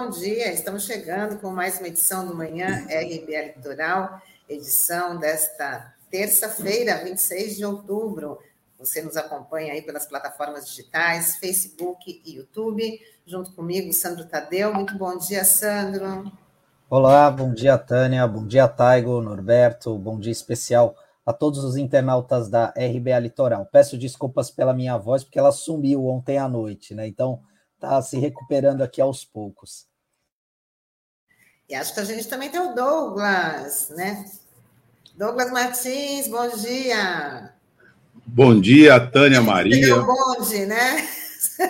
bom dia. Estamos chegando com mais uma edição do Manhã RBA Litoral, edição desta terça-feira, 26 de outubro. Você nos acompanha aí pelas plataformas digitais, Facebook e YouTube. Junto comigo, Sandro Tadeu. Muito bom dia, Sandro. Olá, bom dia, Tânia. Bom dia, Taigo, Norberto. Bom dia especial a todos os internautas da RBA Litoral. Peço desculpas pela minha voz, porque ela sumiu ontem à noite, né? Então, está se recuperando aqui aos poucos. E acho que a gente também tem o Douglas, né? Douglas Martins, bom dia. Bom dia, Tânia Maria. Deu bonde, né?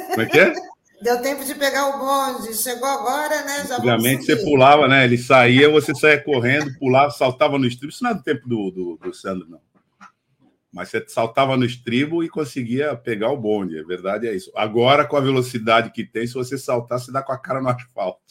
Como é que é? Deu tempo de pegar o bonde. Chegou agora, né? Já Antigamente você pulava, né? Ele saía, você saía correndo, pulava, saltava no estribo. Isso não é do tempo do, do, do Sandro, não. Mas você saltava no estribo e conseguia pegar o bonde. A verdade é isso. Agora, com a velocidade que tem, se você saltar, você dá com a cara no asfalto.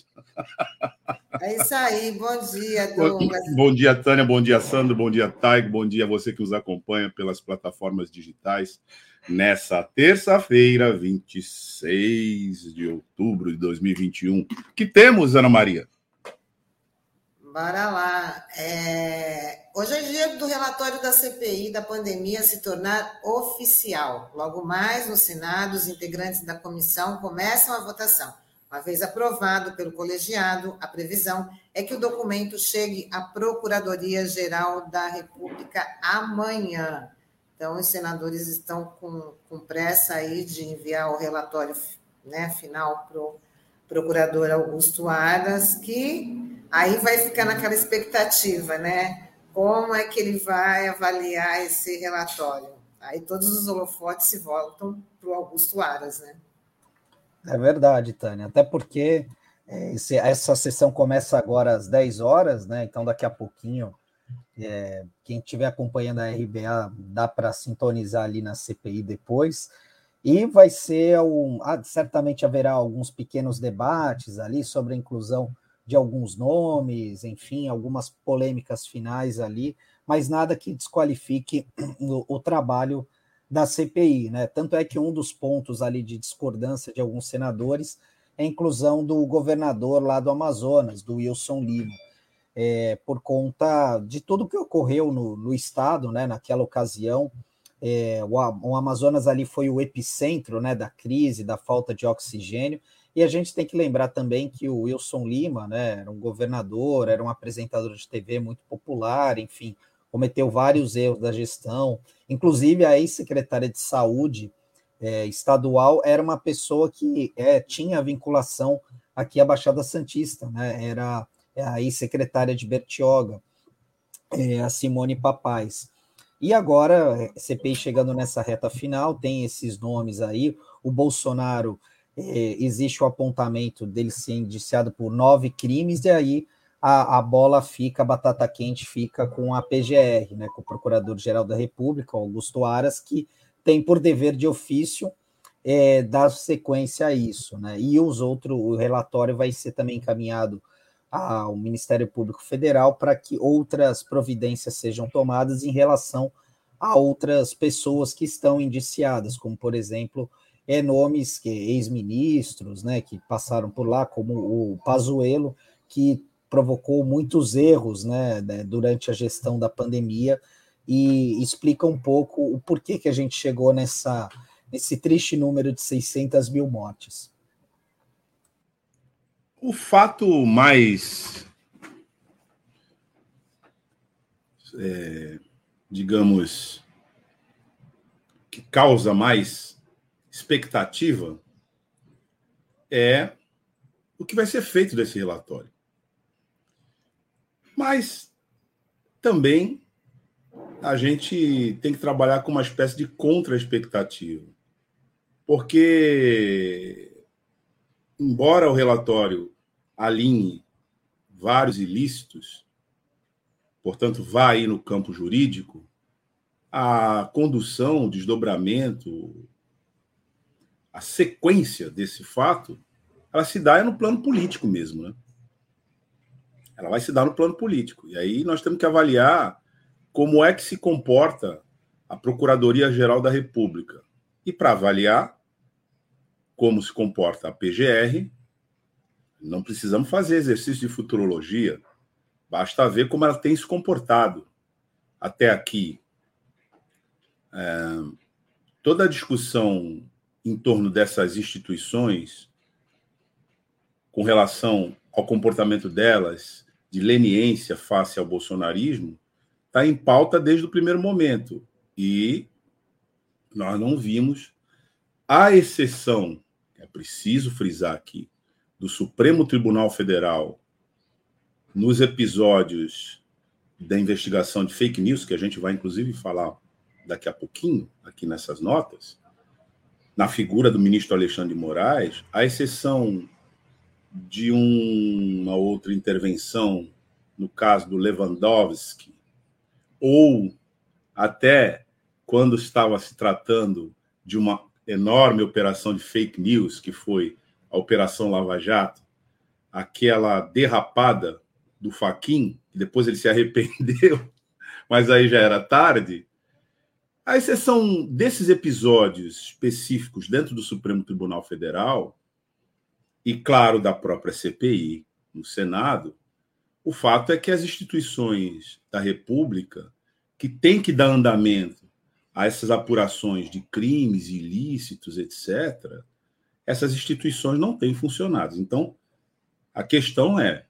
É isso aí. Bom dia, Douglas. Bom dia, Tânia. Bom dia, Sandro. Bom dia, Taigo. Bom dia a você que nos acompanha pelas plataformas digitais. Nessa terça-feira, 26 de outubro de 2021. Que temos, Ana Maria? Bora lá. É... Hoje é dia do relatório da CPI da pandemia se tornar oficial. Logo mais, no Senado, os integrantes da comissão começam a votação. Uma vez aprovado pelo colegiado, a previsão é que o documento chegue à Procuradoria-Geral da República amanhã. Então, os senadores estão com, com pressa aí de enviar o relatório né, final para o procurador Augusto Aras, que Aí vai ficar naquela expectativa, né? Como é que ele vai avaliar esse relatório? Aí todos os holofotes se voltam para o Augusto Aras, né? É verdade, Tânia. Até porque é, esse, essa sessão começa agora às 10 horas, né? Então, daqui a pouquinho, é, quem estiver acompanhando a RBA, dá para sintonizar ali na CPI depois. E vai ser um. Ah, certamente haverá alguns pequenos debates ali sobre a inclusão de alguns nomes, enfim, algumas polêmicas finais ali, mas nada que desqualifique o, o, trabalho da CPI, né? Tanto é que um dos pontos ali de discordância de alguns senadores é a inclusão do governador lá do Amazonas, do Wilson Lima, é, por conta de tudo que ocorreu no, no estado, né? Naquela ocasião, é, o, o Amazonas ali foi o epicentro, né? Da crise, da falta de oxigênio e a gente tem que lembrar também que o Wilson Lima, né, era um governador, era um apresentador de TV muito popular, enfim, cometeu vários erros da gestão. Inclusive, a ex-secretária de saúde é, estadual era uma pessoa que é, tinha vinculação aqui à Baixada Santista, né? Era a ex-secretária de Bertioga, é, a Simone Papais. E agora, é, CPI chegando nessa reta final, tem esses nomes aí. O Bolsonaro é, existe o apontamento dele ser indiciado por nove crimes, e aí a, a, bola fica, a batata quente fica com a PGR, né, com o Procurador-Geral da República, Augusto Aras, que tem por dever de ofício é, dar sequência a isso. Né, e os outros, o relatório vai ser também encaminhado ao Ministério Público Federal para que outras providências sejam tomadas em relação a outras pessoas que estão indiciadas, como, por exemplo, é, nomes que ex-ministros, né, que passaram por lá, como o Pazuello, que provocou muitos erros, né, né, durante a gestão da pandemia e explica um pouco o porquê que a gente chegou nessa nesse triste número de 600 mil mortes. O fato mais, é, digamos, que causa mais expectativa é o que vai ser feito desse relatório. Mas também a gente tem que trabalhar com uma espécie de contra-expectativa. Porque, embora o relatório alinhe vários ilícitos, portanto, vá aí no campo jurídico, a condução, o desdobramento, a sequência desse fato, ela se dá no plano político mesmo, né? Ela vai se dar no plano político. E aí nós temos que avaliar como é que se comporta a Procuradoria-Geral da República. E para avaliar como se comporta a PGR, Não precisamos fazer exercício de futurologia, basta ver como ela tem se comportado até aqui. É, toda a discussão em torno dessas instituições, com relação ao comportamento delas, de leniência face ao bolsonarismo, está em pauta desde o primeiro momento. E nós não vimos, a exceção, é preciso frisar aqui, do Supremo Tribunal Federal nos episódios da investigação de fake news, que a gente vai inclusive falar daqui a pouquinho, aqui nessas notas, na figura do ministro Alexandre de Moraes, a exceção de uma outra intervenção, no caso do Lewandowski, ou até quando estava se tratando de uma enorme operação de fake news, que foi a Operação Lava Jato, aquela derrapada do Faquin, depois ele se arrependeu, mas aí já era tarde. A exceção desses episódios específicos dentro do Supremo Tribunal Federal, e claro, da própria CPI no Senado, o fato é que as instituições da República, que têm que dar andamento a essas apurações de crimes ilícitos, etc., essas instituições não têm funcionado. Então, a questão é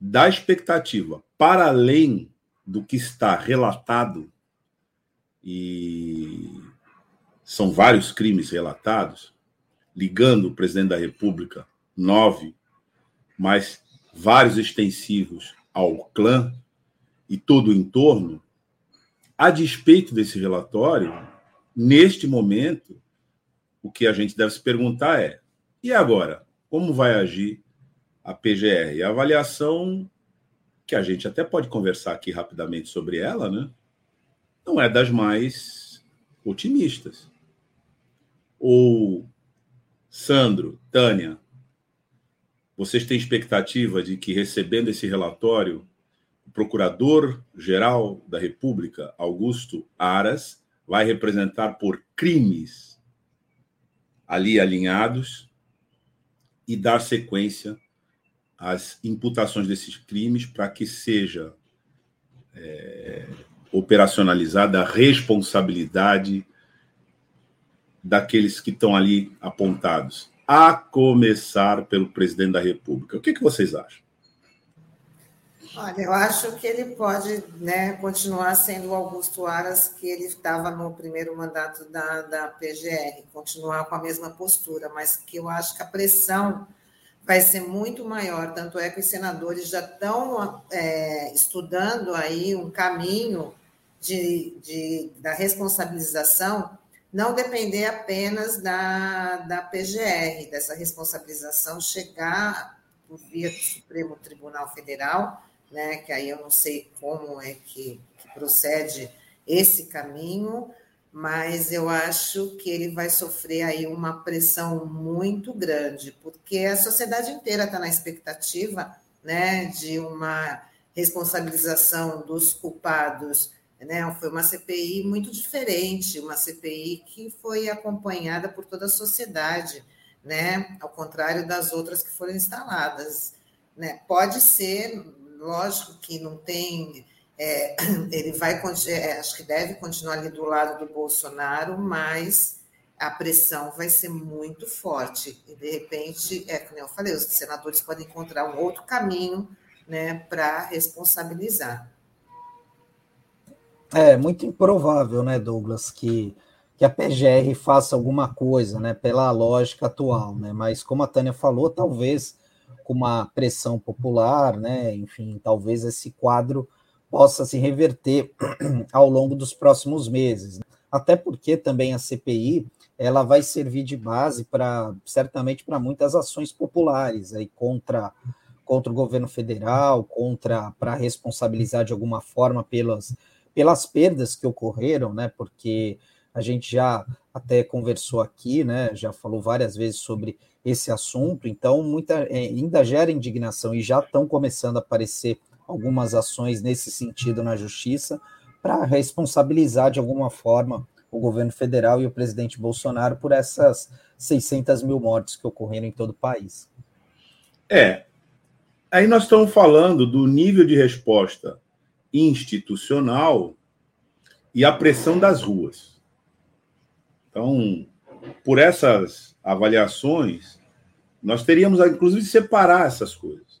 da expectativa para além do que está relatado, e são vários crimes relatados, ligando o presidente da República, nove, mais vários extensivos ao clã e todo o entorno, a despeito desse relatório, neste momento, o que a gente deve se perguntar é: e agora? Como vai agir a PGR? A avaliação, que a gente até pode conversar aqui rapidamente sobre ela, né? não é das mais otimistas. Ou, Sandro, Tânia, vocês têm expectativa de que, recebendo esse relatório, o Procurador-Geral da República, Augusto Aras, vai representar por crimes ali alinhados e dar sequência às imputações desses crimes para que seja é, operacionalizada a responsabilidade daqueles que estão ali apontados a começar pelo presidente da República. O que, que vocês acham? Olha, eu acho que ele pode né, continuar sendo o Augusto Aras, que ele estava no primeiro mandato da, da PGR, continuar com a mesma postura, mas que eu acho que a pressão vai ser muito maior. Tanto é que os senadores já estão é, estudando aí um caminho de, de, da responsabilização não depender apenas da, da PGR, dessa responsabilização chegar por via do Supremo Tribunal Federal, né, que aí eu não sei como é que, que procede esse caminho, mas eu acho que ele vai sofrer aí uma pressão muito grande, porque a sociedade inteira está na expectativa né, de uma responsabilização dos culpados né? Foi uma CPI muito diferente, uma CPI que foi acompanhada por toda a sociedade, né? ao contrário das outras que foram instaladas. Né? Pode ser, lógico que não tem. É, ele vai, é, acho que deve continuar ali do lado do Bolsonaro, mas a pressão vai ser muito forte. E, de repente, é como eu falei, os senadores podem encontrar um outro caminho né, para responsabilizar. É muito improvável, né, Douglas, que, que a PGR faça alguma coisa, né, pela lógica atual, né, mas como a Tânia falou, talvez com uma pressão popular, né, enfim, talvez esse quadro possa se reverter ao longo dos próximos meses. Né. Até porque também a CPI ela vai servir de base para certamente para muitas ações populares aí contra contra o governo federal, contra para responsabilizar de alguma forma pelas pelas perdas que ocorreram, né? Porque a gente já até conversou aqui, né? Já falou várias vezes sobre esse assunto, então muita é, ainda gera indignação e já estão começando a aparecer algumas ações nesse sentido na justiça para responsabilizar de alguma forma o governo federal e o presidente Bolsonaro por essas 600 mil mortes que ocorreram em todo o país. É. Aí nós estamos falando do nível de resposta institucional e a pressão das ruas. Então, por essas avaliações, nós teríamos, inclusive, separar essas coisas.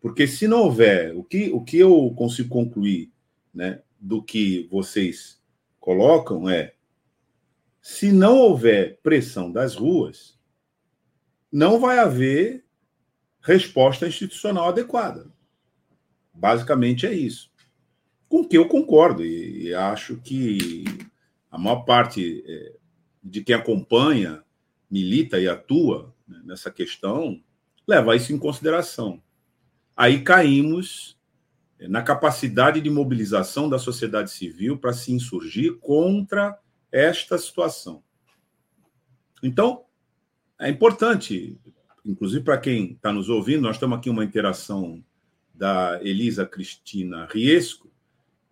Porque se não houver, o que, o que eu consigo concluir né, do que vocês colocam é: se não houver pressão das ruas, não vai haver resposta institucional adequada. Basicamente é isso. Com que eu concordo e, e acho que a maior parte é, de quem acompanha, milita e atua né, nessa questão leva isso em consideração. Aí caímos é, na capacidade de mobilização da sociedade civil para se insurgir contra esta situação. Então, é importante, inclusive para quem está nos ouvindo, nós estamos aqui uma interação da Elisa Cristina Riesco,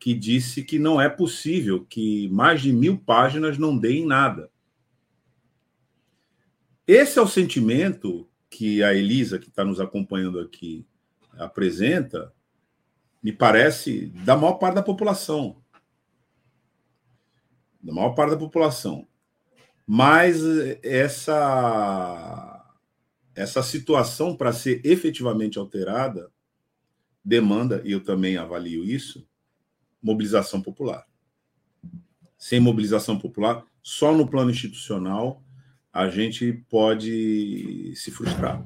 que disse que não é possível que mais de mil páginas não deem nada. Esse é o sentimento que a Elisa, que está nos acompanhando aqui, apresenta, me parece, da maior parte da população. Da maior parte da população. Mas essa, essa situação, para ser efetivamente alterada, demanda, e eu também avalio isso, mobilização popular. Sem mobilização popular, só no plano institucional, a gente pode se frustrar.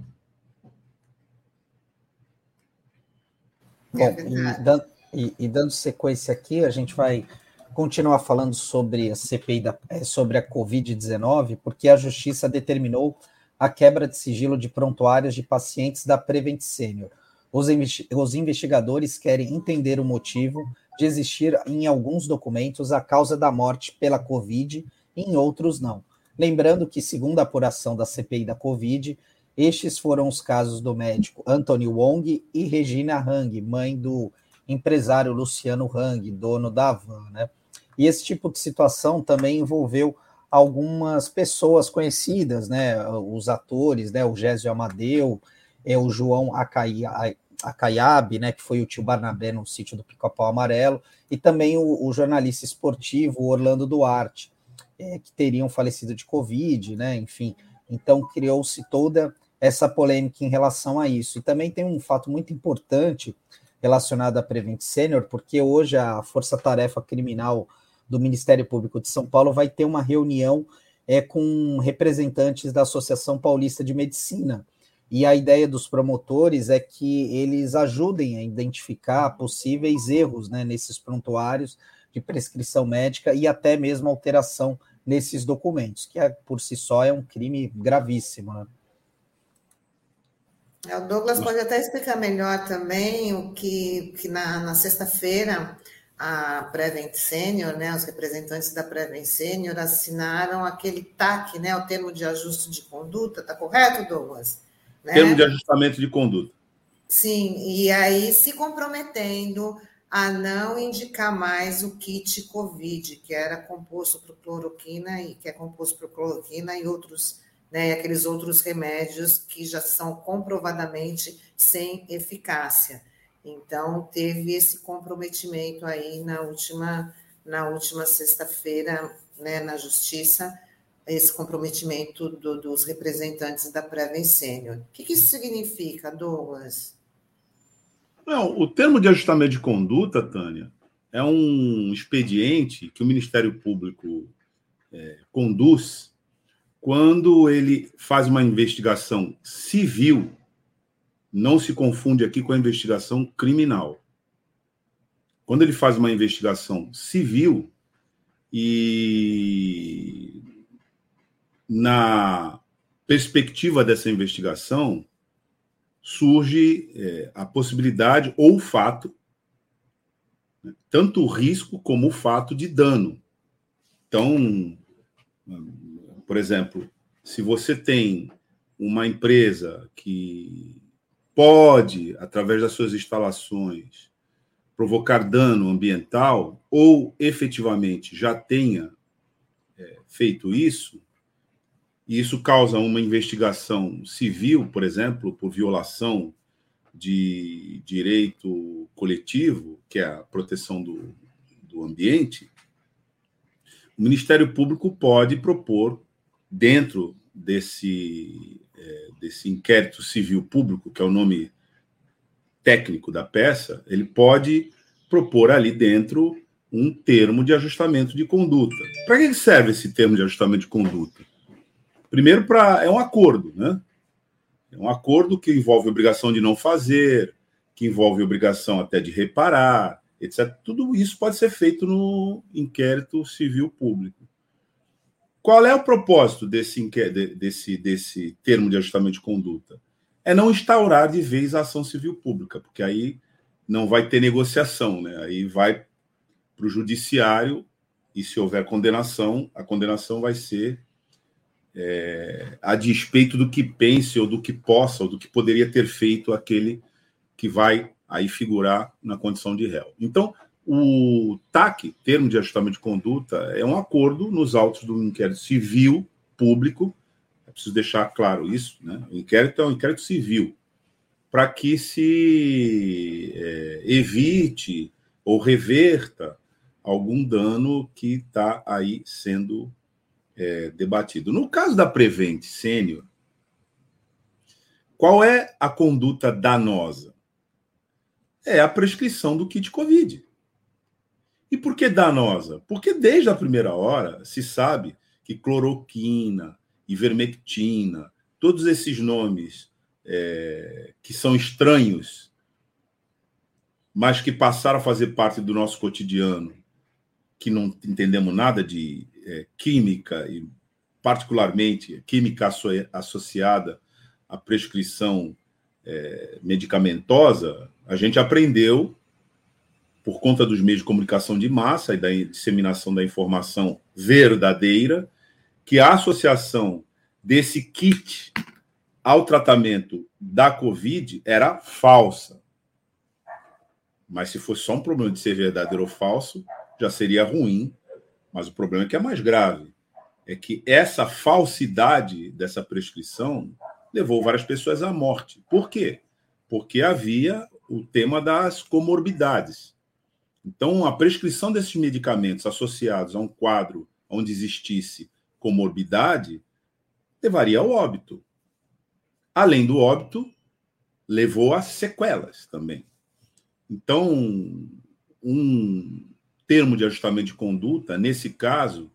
Bom, e, dando, e, e dando sequência aqui, a gente vai continuar falando sobre a CPI, da, é, sobre a Covid-19, porque a Justiça determinou a quebra de sigilo de prontuários de pacientes da Prevent Senior. Os, os investigadores querem entender o motivo de existir em alguns documentos a causa da morte pela Covid em outros não. Lembrando que, segundo a apuração da CPI da Covid, estes foram os casos do médico Anthony Wong e Regina Hang, mãe do empresário Luciano Hang, dono da Van, né? E esse tipo de situação também envolveu algumas pessoas conhecidas, né? Os atores, né? O Gésio Amadeu, é, o João Acaiabe, né? Que foi o tio Barnabé no sítio do Pica-Pau Amarelo, e também o, o jornalista esportivo Orlando Duarte, é, que teriam falecido de Covid, né? Enfim, então criou-se toda essa polêmica em relação a isso. E também tem um fato muito importante relacionado à Prevent Senior, porque hoje a Força Tarefa Criminal do Ministério Público de São Paulo vai ter uma reunião é, com representantes da Associação Paulista de Medicina. E a ideia dos promotores é que eles ajudem a identificar possíveis erros né, nesses prontuários de prescrição médica e até mesmo alteração nesses documentos, que é, por si só é um crime gravíssimo. Né? É, o Douglas pode até explicar melhor também o que, que na, na sexta-feira a Prevent Senior, né, os representantes da Prevent Senior assinaram aquele TAC, né, o termo de ajuste de conduta, tá correto, Douglas? Né? Termo de ajustamento de conduta. Sim, e aí se comprometendo a não indicar mais o kit COVID, que era composto por cloroquina e que é composto por cloroquina e outros né, aqueles outros remédios que já são comprovadamente sem eficácia. Então, teve esse comprometimento aí na última, na última sexta-feira, né, na Justiça, esse comprometimento do, dos representantes da Preven Sênior. O que, que isso significa, Douglas? Não, o termo de ajustamento de conduta, Tânia, é um expediente que o Ministério Público é, conduz quando ele faz uma investigação civil, não se confunde aqui com a investigação criminal. Quando ele faz uma investigação civil e na perspectiva dessa investigação surge é, a possibilidade ou o fato, né, tanto o risco como o fato de dano. Então, por exemplo, se você tem uma empresa que pode, através das suas instalações, provocar dano ambiental, ou efetivamente já tenha é, feito isso, e isso causa uma investigação civil, por exemplo, por violação de direito coletivo, que é a proteção do, do ambiente, o Ministério Público pode propor, dentro desse, é, desse inquérito civil público, que é o nome técnico da peça, ele pode propor ali dentro um termo de ajustamento de conduta. Para que serve esse termo de ajustamento de conduta? Primeiro, é um acordo, né? É um acordo que envolve obrigação de não fazer, que envolve obrigação até de reparar, etc. Tudo isso pode ser feito no inquérito civil público. Qual é o propósito desse, desse, desse termo de ajustamento de conduta? É não instaurar de vez a ação civil pública, porque aí não vai ter negociação, né? Aí vai para o judiciário e se houver condenação, a condenação vai ser é, a despeito do que pense ou do que possa ou do que poderia ter feito aquele que vai aí figurar na condição de réu. Então, o TAC, termo de ajustamento de conduta, é um acordo nos autos do inquérito civil público. É preciso deixar claro isso, né? O inquérito é um inquérito civil para que se é, evite ou reverta algum dano que está aí sendo é, debatido. No caso da Prevent Sênior, qual é a conduta danosa? É a prescrição do kit Covid. E por que danosa? Porque desde a primeira hora se sabe que cloroquina, ivermectina, todos esses nomes é, que são estranhos, mas que passaram a fazer parte do nosso cotidiano que não entendemos nada de é, química, e particularmente química associada à prescrição é, medicamentosa, a gente aprendeu, por conta dos meios de comunicação de massa e da disseminação da informação verdadeira, que a associação desse kit ao tratamento da Covid era falsa. Mas se fosse só um problema de ser verdadeiro ou falso, já seria ruim, mas o problema é que é mais grave. É que essa falsidade dessa prescrição levou várias pessoas à morte. Por quê? Porque havia o tema das comorbidades. Então, a prescrição desses medicamentos associados a um quadro onde existisse comorbidade levaria ao óbito. Além do óbito, levou a sequelas também. Então, um, termo de ajustamento de conduta, nesse caso,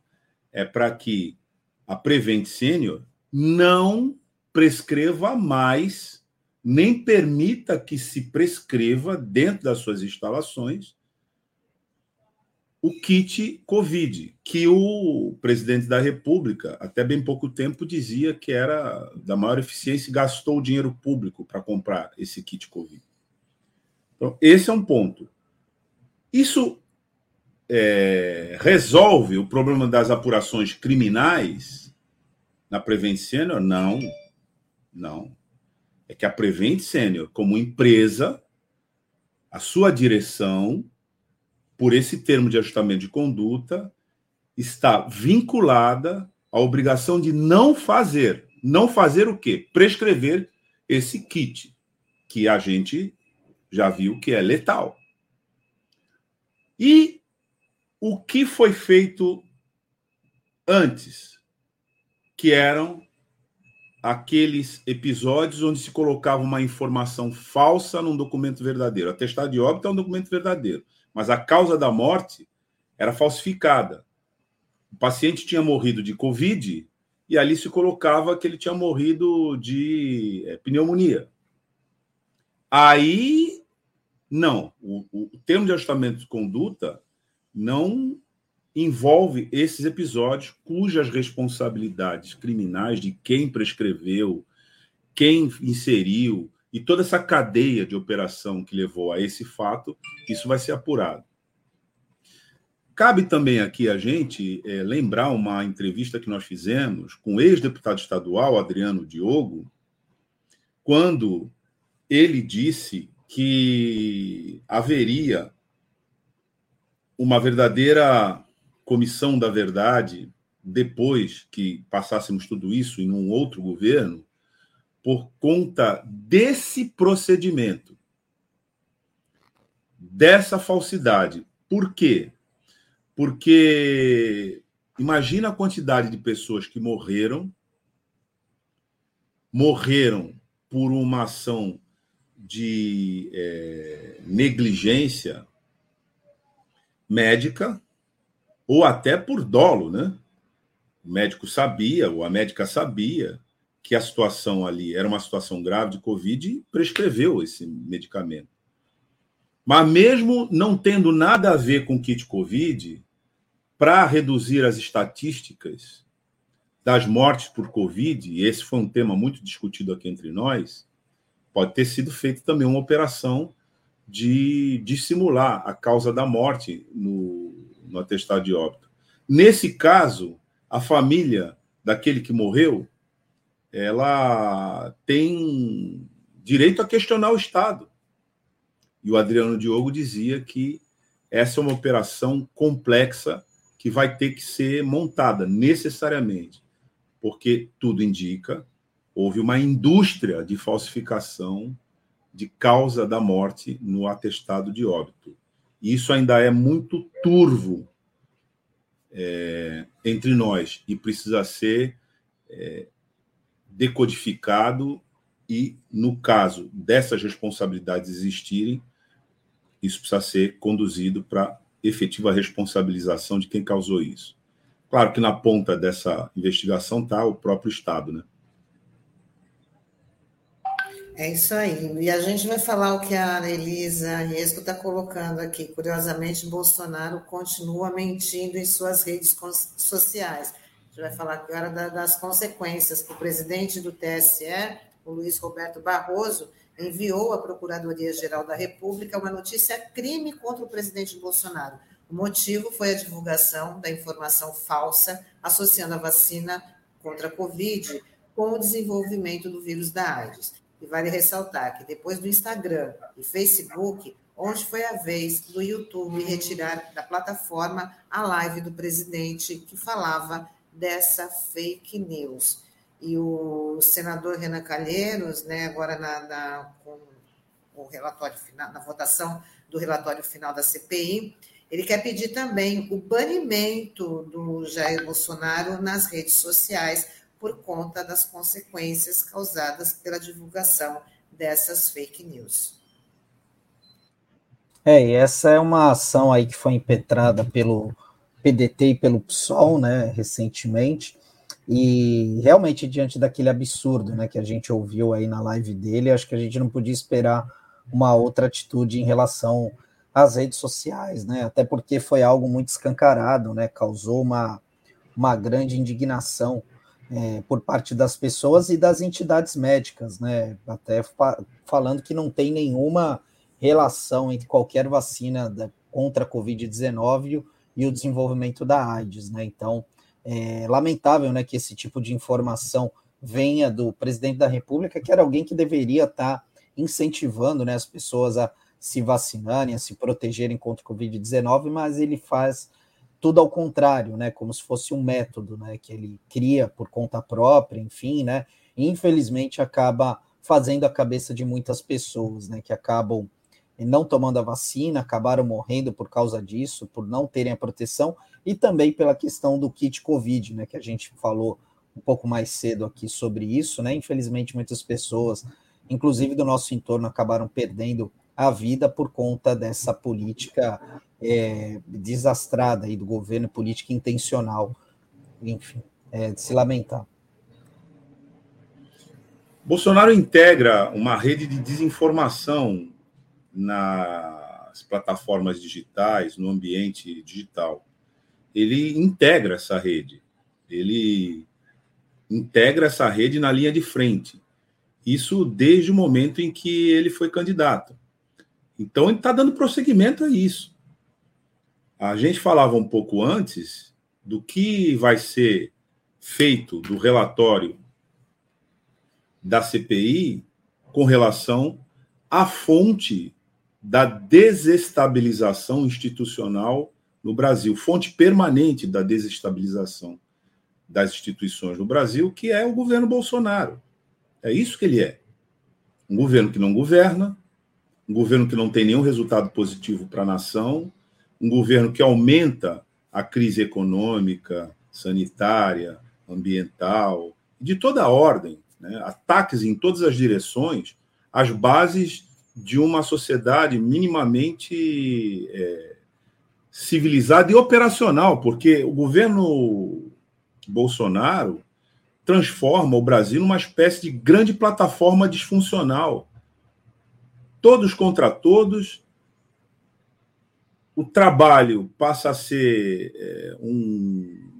é para que a Prevent Senior não prescreva mais, nem permita que se prescreva dentro das suas instalações o kit Covid, que o presidente da República, até bem pouco tempo, dizia que era da maior eficiência e gastou o dinheiro público para comprar esse kit Covid. Então, esse é um ponto. Isso é, resolve o problema das apurações criminais na Prevent Senior? Não, não. É que a Prevent Senior, como empresa, a sua direção, por esse termo de ajustamento de conduta, está vinculada à obrigação de não fazer. Não fazer o quê? Prescrever esse kit, que a gente já viu que é letal. E o que foi feito antes, que eram aqueles episódios onde se colocava uma informação falsa num documento verdadeiro. Atestado de óbito é um documento verdadeiro, mas a causa da morte era falsificada. O paciente tinha morrido de Covid e ali se colocava que ele tinha morrido de é, pneumonia. Aí, não. O, o termo de ajustamento de conduta não envolve esses episódios cujas responsabilidades criminais de quem prescreveu, quem inseriu e toda essa cadeia de operação que levou a esse fato, isso vai ser apurado. Cabe também aqui a gente é, lembrar uma entrevista que nós fizemos com o ex-deputado estadual Adriano Diogo, quando ele disse que haveria uma verdadeira comissão da verdade depois que passássemos tudo isso em um outro governo, por conta desse procedimento, dessa falsidade. Por quê? Porque imagina a quantidade de pessoas que morreram, morreram por uma ação de é, negligência médica ou até por dolo, né? O médico sabia, ou a médica sabia que a situação ali era uma situação grave de Covid e prescreveu esse medicamento. Mas mesmo não tendo nada a ver com kit Covid, para reduzir as estatísticas das mortes por Covid, e esse foi um tema muito discutido aqui entre nós, pode ter sido feita também uma operação de dissimular a causa da morte no, no atestado de óbito. Nesse caso, a família daquele que morreu, ela tem direito a questionar o Estado. E o Adriano Diogo dizia que essa é uma operação complexa que vai ter que ser montada necessariamente, porque tudo indica houve uma indústria de falsificação de causa da morte no atestado de óbito. E isso ainda é muito turvo é, entre nós e precisa ser é, decodificado e, no caso dessas responsabilidades existirem, isso precisa ser conduzido para efetiva responsabilização de quem causou isso. Claro que na ponta dessa investigação está o próprio Estado, né? É isso aí. E a gente vai falar o que a Elisa Riesco está colocando aqui. Curiosamente, Bolsonaro continua mentindo em suas redes sociais. A gente vai falar agora das consequências que o presidente do TSE, o Luiz Roberto Barroso, enviou à Procuradoria-Geral da República uma notícia crime contra o presidente Bolsonaro. O motivo foi a divulgação da informação falsa associando a vacina contra a Covid com o desenvolvimento do vírus da AIDS. E vale ressaltar que depois do Instagram e Facebook, onde foi a vez do YouTube retirar da plataforma a live do presidente que falava dessa fake news. E o senador Renan Calheiros, né, agora na, na, com o relatório final, na votação do relatório final da CPI, ele quer pedir também o banimento do Jair Bolsonaro nas redes sociais por conta das consequências causadas pela divulgação dessas fake news. É, e essa é uma ação aí que foi impetrada pelo PDT e pelo PSOL, né, recentemente, e realmente diante daquele absurdo, né, que a gente ouviu aí na live dele, acho que a gente não podia esperar uma outra atitude em relação às redes sociais, né, até porque foi algo muito escancarado, né, causou uma, uma grande indignação é, por parte das pessoas e das entidades médicas, né? Até fa falando que não tem nenhuma relação entre qualquer vacina da, contra a Covid-19 e o desenvolvimento da AIDS, né? Então, é lamentável, né, que esse tipo de informação venha do presidente da República, que era alguém que deveria estar tá incentivando, né, as pessoas a se vacinarem, a se protegerem contra a Covid-19, mas ele faz tudo ao contrário, né? Como se fosse um método, né? Que ele cria por conta própria, enfim, né? E infelizmente acaba fazendo a cabeça de muitas pessoas, né? Que acabam não tomando a vacina, acabaram morrendo por causa disso, por não terem a proteção, e também pela questão do kit Covid, né? Que a gente falou um pouco mais cedo aqui sobre isso, né? Infelizmente, muitas pessoas, inclusive do nosso entorno, acabaram perdendo a vida por conta dessa política é, desastrada aí do governo, política intencional, enfim, é de se lamentar. Bolsonaro integra uma rede de desinformação nas plataformas digitais, no ambiente digital. Ele integra essa rede, ele integra essa rede na linha de frente. Isso desde o momento em que ele foi candidato. Então, ele está dando prosseguimento a isso. A gente falava um pouco antes do que vai ser feito do relatório da CPI com relação à fonte da desestabilização institucional no Brasil, fonte permanente da desestabilização. das instituições no Brasil, que é o governo Bolsonaro. É isso que ele é. Um governo que não governa, um governo que não tem nenhum resultado positivo para a nação, um governo que aumenta a crise econômica, sanitária, ambiental, de toda a ordem, né? ataques em todas as direções, as bases de uma sociedade minimamente é, civilizada e operacional, porque o governo Bolsonaro transforma o Brasil numa espécie de grande plataforma disfuncional. Todos contra todos, o trabalho passa a ser é, um,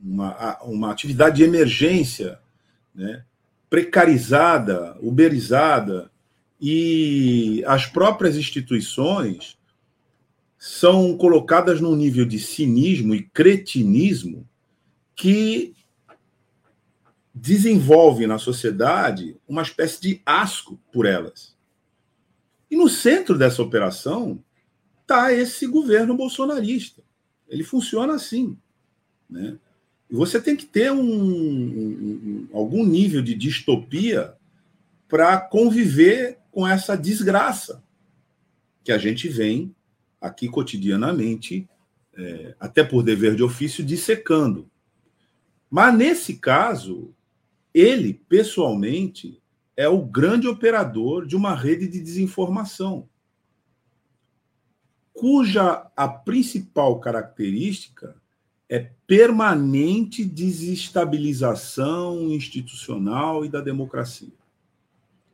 uma, uma atividade de emergência, né, precarizada, uberizada, e as próprias instituições são colocadas num nível de cinismo e cretinismo que desenvolve na sociedade uma espécie de asco por elas. E no centro dessa operação está esse governo bolsonarista. Ele funciona assim. Né? E você tem que ter um, um, algum nível de distopia para conviver com essa desgraça que a gente vem aqui cotidianamente, é, até por dever de ofício, dissecando. Mas nesse caso, ele, pessoalmente, é o grande operador de uma rede de desinformação, cuja a principal característica é permanente desestabilização institucional e da democracia.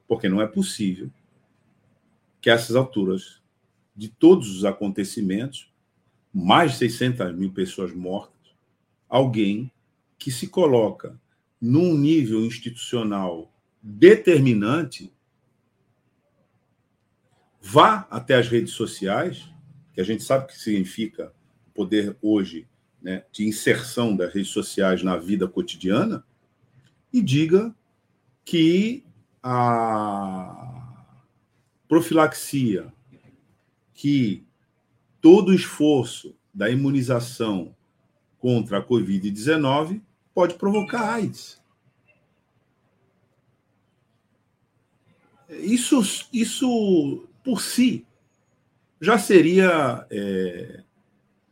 Porque não é possível que a essas alturas de todos os acontecimentos, mais de 600 mil pessoas mortas, alguém que se coloca num nível institucional determinante vá até as redes sociais, que a gente sabe o que significa poder hoje né, de inserção das redes sociais na vida cotidiana e diga que a profilaxia, que todo o esforço da imunização contra a Covid-19 pode provocar AIDS. Isso, isso por si já seria é,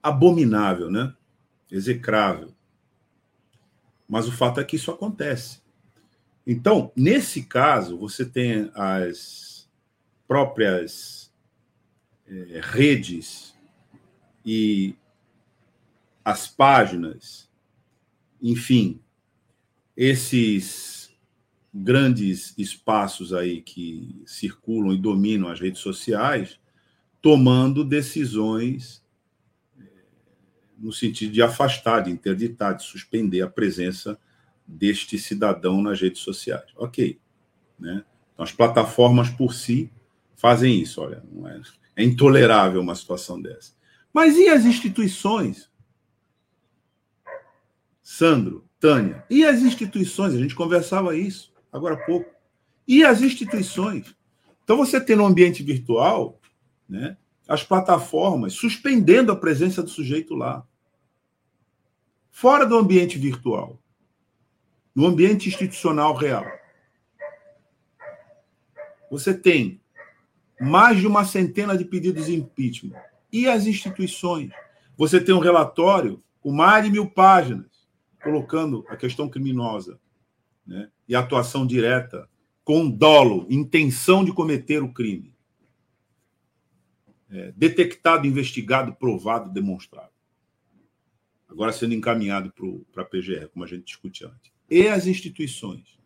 abominável, né? execrável. Mas o fato é que isso acontece. Então, nesse caso, você tem as próprias é, redes e as páginas, enfim, esses grandes espaços aí que circulam e dominam as redes sociais, tomando decisões no sentido de afastar, de interditar, de suspender a presença deste cidadão nas redes sociais. Ok. Né? Então, as plataformas por si fazem isso. Olha, é, é intolerável uma situação dessa. Mas e as instituições? Sandro, Tânia, e as instituições? A gente conversava isso agora há pouco. E as instituições? Então, você tem no ambiente virtual né, as plataformas suspendendo a presença do sujeito lá. Fora do ambiente virtual, no ambiente institucional real, você tem mais de uma centena de pedidos de impeachment. E as instituições? Você tem um relatório com mais de mil páginas, colocando a questão criminosa né? e atuação direta com dolo, intenção de cometer o crime é, detectado, investigado, provado, demonstrado. Agora sendo encaminhado para a PGR, como a gente discutiu antes. E as instituições.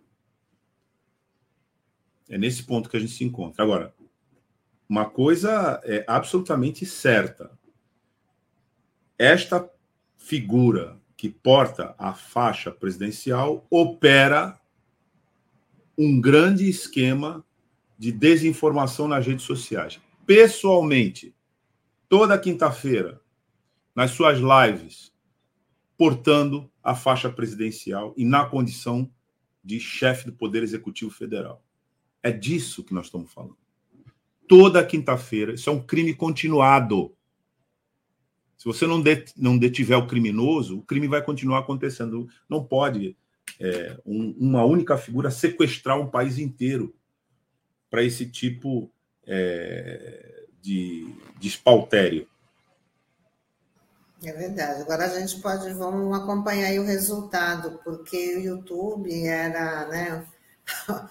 É nesse ponto que a gente se encontra. Agora, uma coisa é absolutamente certa. Esta figura que porta a faixa presidencial opera um grande esquema de desinformação nas redes sociais pessoalmente, toda quinta-feira, nas suas lives, portando a faixa presidencial e na condição de chefe do Poder Executivo Federal. É disso que nós estamos falando. Toda quinta-feira, isso é um crime continuado. Se você não, não detiver o criminoso, o crime vai continuar acontecendo. Não pode é, um, uma única figura sequestrar um país inteiro para esse tipo é, de, de espaltério. É verdade. Agora a gente pode, vamos acompanhar o resultado, porque o YouTube era, né,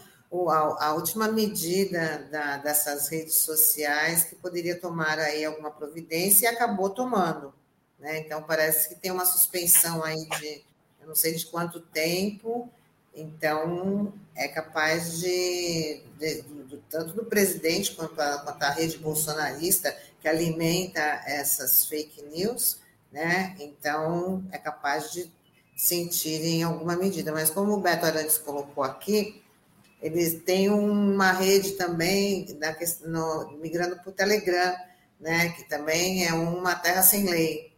a, última medida da, dessas redes sociais que poderia tomar aí alguma providência e acabou tomando. Né? Então, parece que tem uma suspensão aí de, eu não sei de quanto tempo, então é capaz de, de, de tanto do presidente quanto a, quanto a rede bolsonarista que alimenta essas fake news, né? Então é capaz de sentir em alguma medida. Mas como o Beto Arantes colocou aqui, eles têm uma rede também, no, migrando para o Telegram, né, que também é uma terra sem lei,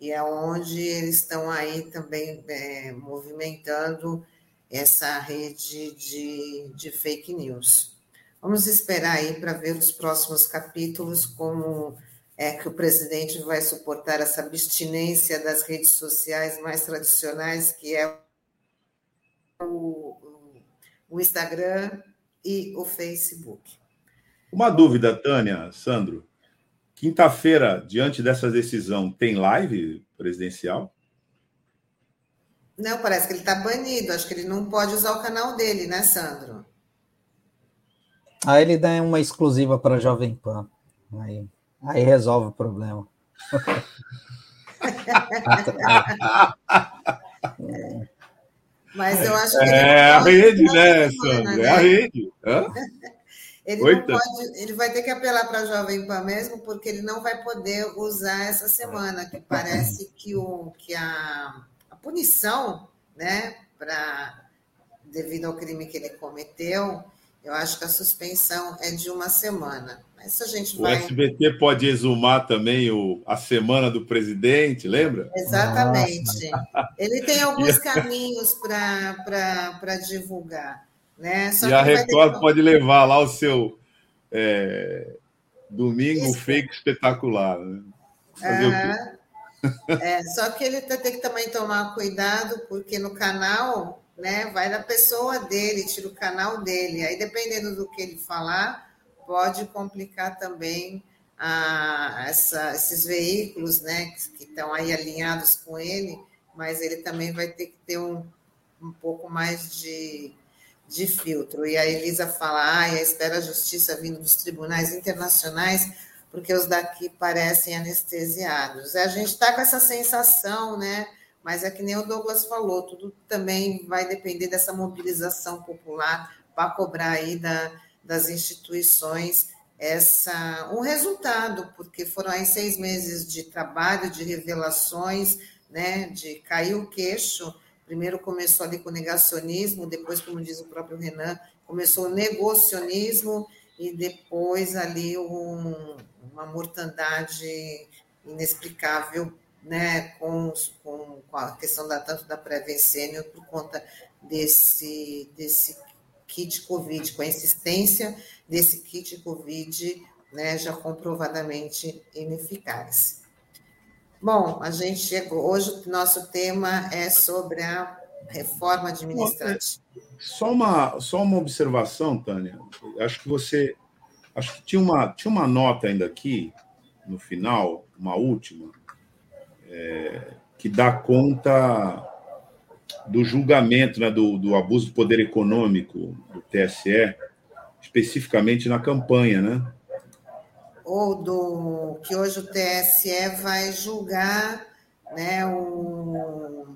e é onde eles estão aí também é, movimentando essa rede de, de fake news. Vamos esperar aí para ver os próximos capítulos, como é que o presidente vai suportar essa abstinência das redes sociais mais tradicionais, que é o, o Instagram e o Facebook. Uma dúvida, Tânia, Sandro. Quinta-feira, diante dessa decisão, tem live presidencial? Não, parece que ele está banido. Acho que ele não pode usar o canal dele, né, Sandro? Aí ele dá uma exclusiva para a Jovem Pan. Aí, aí resolve o problema. é. Mas eu acho que. É a rede, né, Sandra? Né? É a rede. Hã? Ele, não pode, ele vai ter que apelar para a Jovem Pan mesmo, porque ele não vai poder usar essa semana, que parece que, o, que a punição, né, pra, devido ao crime que ele cometeu, eu acho que a suspensão é de uma semana. Mas a gente vai. O SBT pode exumar também o, a semana do presidente, lembra? Exatamente. Nossa. Ele tem alguns caminhos para divulgar. Né? Só e a Record ter... pode levar lá o seu é, domingo Isso. fake espetacular. Né? É, só que ele tem que também tomar cuidado, porque no canal né, vai da pessoa dele, tira o canal dele. Aí, dependendo do que ele falar pode complicar também a, essa, esses veículos né, que, estão aí alinhados com ele, mas ele também vai ter que ter um, um pouco mais de, de filtro. E a Elisa fala, ah, espera a justiça vindo dos tribunais internacionais, porque os daqui parecem anestesiados. A gente está com essa sensação, né? Mas é que nem o Douglas falou, tudo também vai depender dessa mobilização popular para cobrar aí da, das instituições essa um resultado, porque foram aí seis meses de trabalho, de revelações, né, de cair o queixo. Primeiro começou ali com o negacionismo, depois, como diz o próprio Renan, começou o negocionismo e depois ali um, uma mortandade inexplicável, né, com, com, com a questão da, tanto da Prevent por conta desse, desse kit COVID, com a existência desse kit COVID né, já comprovadamente ineficaz. Bom, a gente chegou. Hoje o nosso tema é sobre a reforma administrativa. Só uma, só uma observação, Tânia. Acho que você. Acho que tinha uma, tinha uma nota ainda aqui, no final, uma última, é, que dá conta do julgamento né, do, do abuso do poder econômico do TSE, especificamente na campanha, né? Ou do que hoje o TSE vai julgar, né? O,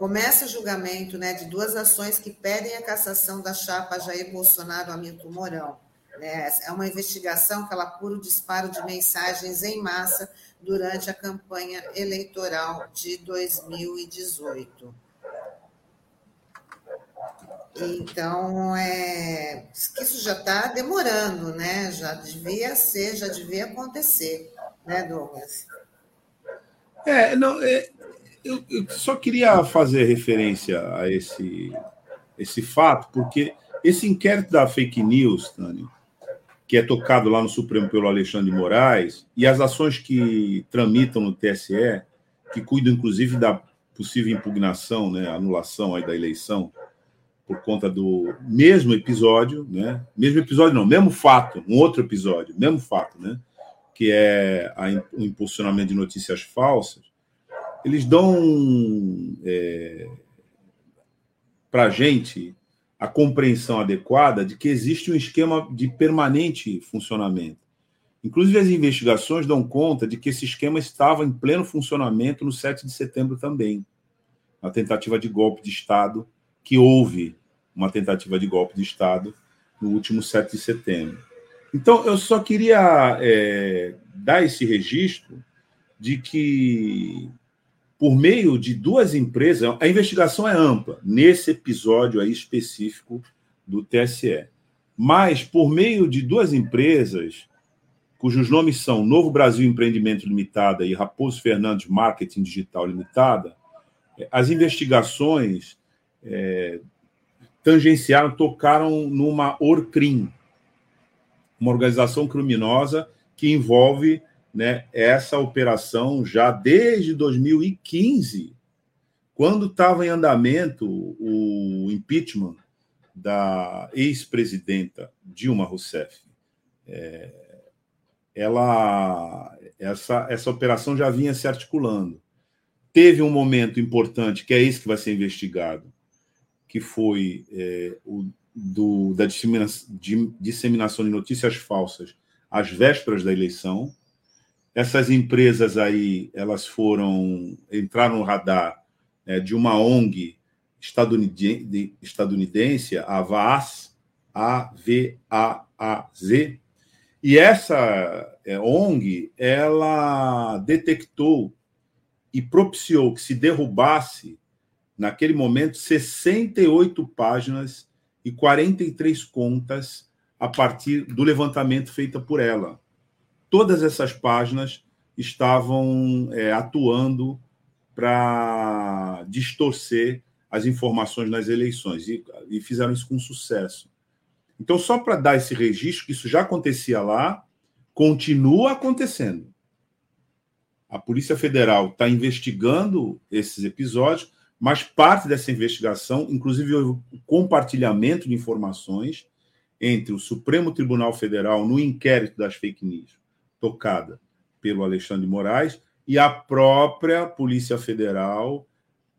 começa o julgamento né, de duas ações que pedem a cassação da chapa Jair Bolsonaro Hamilton Mourão. Né? É uma investigação que ela apura o disparo de mensagens em massa durante a campanha eleitoral de 2018. Então, é, isso já está demorando, né? Já devia ser, já devia acontecer, né, Douglas? É, não, é, eu, eu, só queria fazer referência a esse, esse fato, porque esse inquérito da fake news, Tânia, que é tocado lá no Supremo pelo Alexandre de Moraes, e as ações que tramitam no TSE, que cuidam inclusive da possível impugnação, né, anulação aí da eleição, por conta do mesmo episódio, né? Mesmo episódio não, mesmo fato, um outro episódio, mesmo fato, né? Que é o impulsionamento de notícias falsas. Eles dão é, para a gente a compreensão adequada de que existe um esquema de permanente funcionamento. Inclusive, as investigações dão conta de que esse esquema estava em pleno funcionamento no 7 de setembro também, na tentativa de golpe de Estado que houve uma tentativa de golpe de Estado no último 7 de setembro. Então, eu só queria é, dar esse registro de que, por meio de duas empresas, a investigação é ampla, nesse episódio aí específico do TSE, mas por meio de duas empresas, cujos nomes são Novo Brasil Empreendimento Limitada e Raposo Fernandes Marketing Digital Limitada, as investigações é, tangenciaram, tocaram numa ORCRIM, uma organização criminosa que envolve né, essa operação já desde 2015, quando estava em andamento o impeachment da ex-presidenta Dilma Rousseff. É, ela, essa, essa operação já vinha se articulando. Teve um momento importante, que é esse que vai ser investigado, que foi é, o do, da disseminação de, disseminação de notícias falsas às vésperas da eleição. Essas empresas aí, elas foram entraram no radar é, de uma ONG estadunidense, estadunidense a VAAZ, A-V-A-A-Z, e essa é, ONG, ela detectou e propiciou que se derrubasse naquele momento, 68 páginas e 43 contas a partir do levantamento feito por ela. Todas essas páginas estavam é, atuando para distorcer as informações nas eleições e, e, fizeram isso com sucesso. Então, só para dar esse registro, que isso já acontecia lá, continua acontecendo. A Polícia Federal está investigando esses episódios, mas parte dessa investigação, inclusive o compartilhamento de informações entre o Supremo Tribunal Federal no inquérito das fake news, tocada pelo Alexandre de Moraes, e a própria Polícia Federal,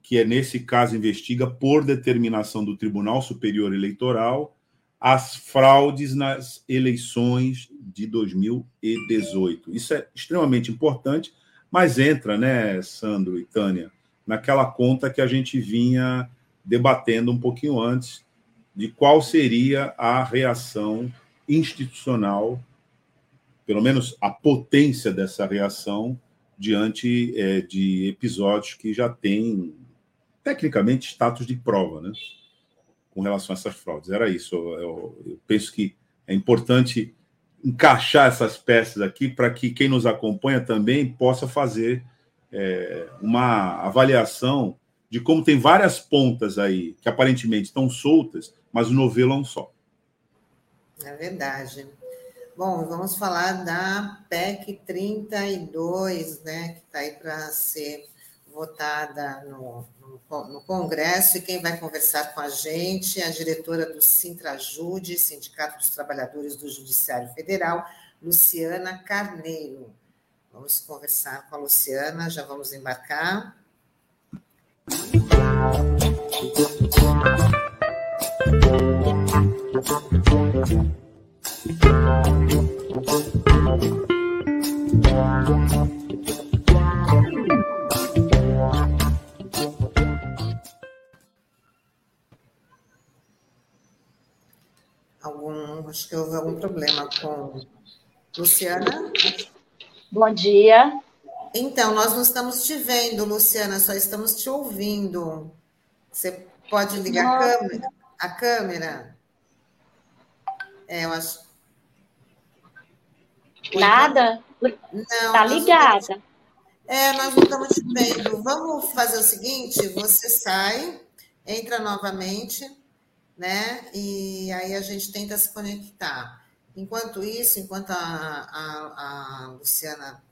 que é nesse caso investiga por determinação do Tribunal Superior Eleitoral as fraudes nas eleições de 2018. Isso é extremamente importante, mas entra, né, Sandro e Tânia, naquela conta que a gente vinha debatendo um pouquinho antes de qual seria a reação institucional, pelo menos a potência dessa reação diante é, de episódios que já têm tecnicamente status de prova, né? Com relação a essas fraudes. Era isso. Eu, eu penso que é importante encaixar essas peças aqui para que quem nos acompanha também possa fazer é, uma avaliação de como tem várias pontas aí que aparentemente estão soltas, mas o novelo é um só. É verdade. Bom, vamos falar da PEC 32, né, que está aí para ser votada no, no, no, Congresso, e quem vai conversar com a gente é a diretora do Sintrajude, Sindicato dos Trabalhadores do Judiciário Federal, Luciana Carneiro. Vamos conversar com a Luciana, já vamos embarcar. Algum, acho que houve algum problema com Luciana. Bom dia. Então, nós não estamos te vendo, Luciana, só estamos te ouvindo. Você pode ligar a câmera? A câmera? É, eu acho. Nada? Não. Está ligada. É, nós não estamos te vendo. Vamos fazer o seguinte: você sai, entra novamente, né? E aí a gente tenta se conectar. Enquanto isso, enquanto a, a, a Luciana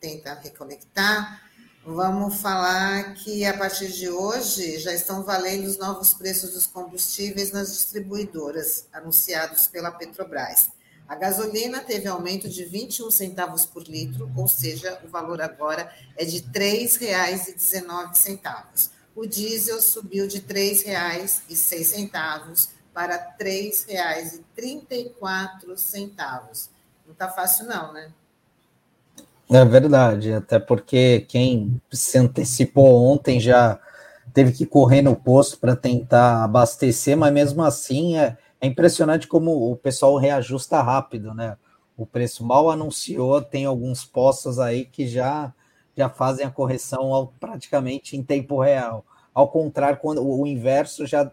tenta reconectar, vamos falar que a partir de hoje já estão valendo os novos preços dos combustíveis nas distribuidoras, anunciados pela Petrobras. A gasolina teve aumento de 21 centavos por litro, ou seja, o valor agora é de R$ 3,19. O diesel subiu de R$ 3,06 para R$ 3,34. Não está fácil, não, né? É verdade, até porque quem se antecipou ontem já teve que correr no posto para tentar abastecer, mas mesmo assim é, é impressionante como o pessoal reajusta rápido, né? O preço mal anunciou, tem alguns postos aí que já já fazem a correção ao, praticamente em tempo real. Ao contrário, quando o inverso já,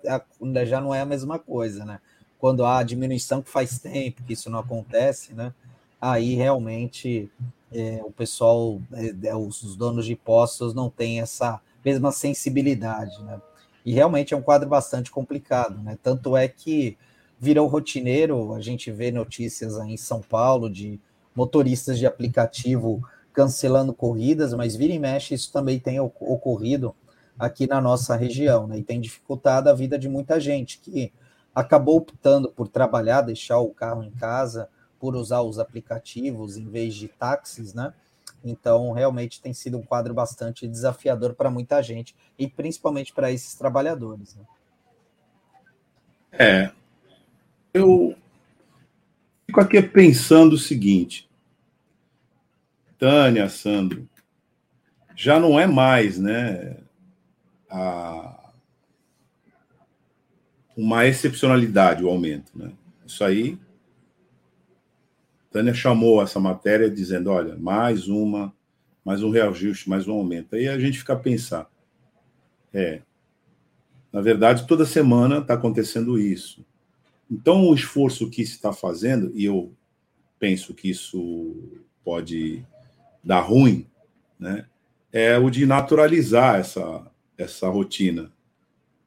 já não é a mesma coisa, né? Quando há diminuição que faz tempo que isso não acontece, né? Aí realmente é, o pessoal, é, é, os donos de postos não têm essa mesma sensibilidade, né? E realmente é um quadro bastante complicado, né? Tanto é que virou rotineiro, a gente vê notícias aí em São Paulo de motoristas de aplicativo cancelando corridas, mas vira e mexe isso também tem ocorrido aqui na nossa região, né? E tem dificultado a vida de muita gente que acabou optando por trabalhar, deixar o carro em casa, por usar os aplicativos em vez de táxis, né? Então, realmente tem sido um quadro bastante desafiador para muita gente e principalmente para esses trabalhadores. Né? É. Eu fico aqui pensando o seguinte. Tânia, Sandro, já não é mais, né, a, uma excepcionalidade o aumento, né? Isso aí Tânia chamou essa matéria dizendo: olha, mais uma, mais um reajuste, mais um aumento. Aí a gente fica a pensar: é, na verdade, toda semana está acontecendo isso. Então, o esforço que se está fazendo, e eu penso que isso pode dar ruim, né, é o de naturalizar essa, essa rotina.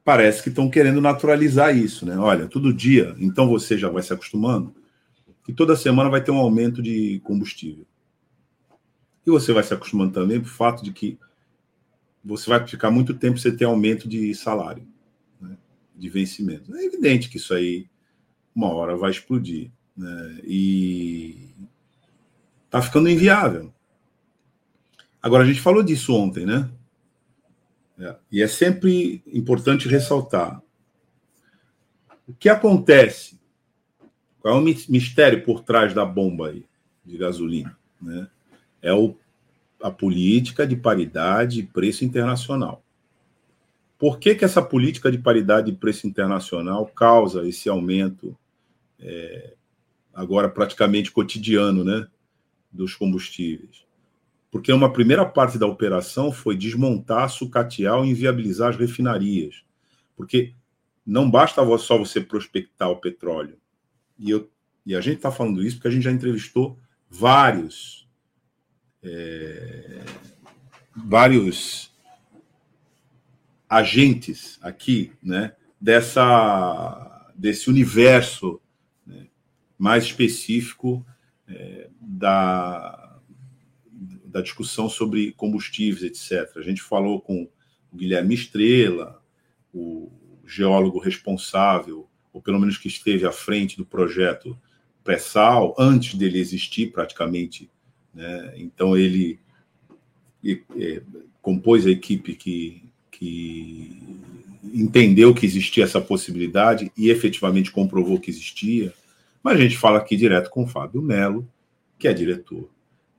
Parece que estão querendo naturalizar isso, né? Olha, todo dia, então você já vai se acostumando que toda semana vai ter um aumento de combustível. E você vai se acostumando também para o fato de que você vai ficar muito tempo sem ter aumento de salário, né, de vencimento. É evidente que isso aí, uma hora, vai explodir. Né, e está ficando inviável. Agora, a gente falou disso ontem, né? É, e é sempre importante ressaltar. O que acontece qual é o mistério por trás da bomba aí de gasolina? Né? É o, a política de paridade e preço internacional. Por que, que essa política de paridade e preço internacional causa esse aumento é, agora praticamente cotidiano né, dos combustíveis? Porque uma primeira parte da operação foi desmontar, sucatear e inviabilizar as refinarias. Porque não basta só você prospectar o petróleo e, eu, e a gente está falando isso porque a gente já entrevistou vários é, vários agentes aqui, né, dessa desse universo né, mais específico é, da da discussão sobre combustíveis, etc. A gente falou com o Guilherme Estrela, o geólogo responsável ou pelo menos que esteve à frente do projeto pré-sal, antes dele existir praticamente. Né? Então, ele e, e, compôs a equipe que, que entendeu que existia essa possibilidade e efetivamente comprovou que existia. Mas a gente fala aqui direto com o Fábio Melo, que é diretor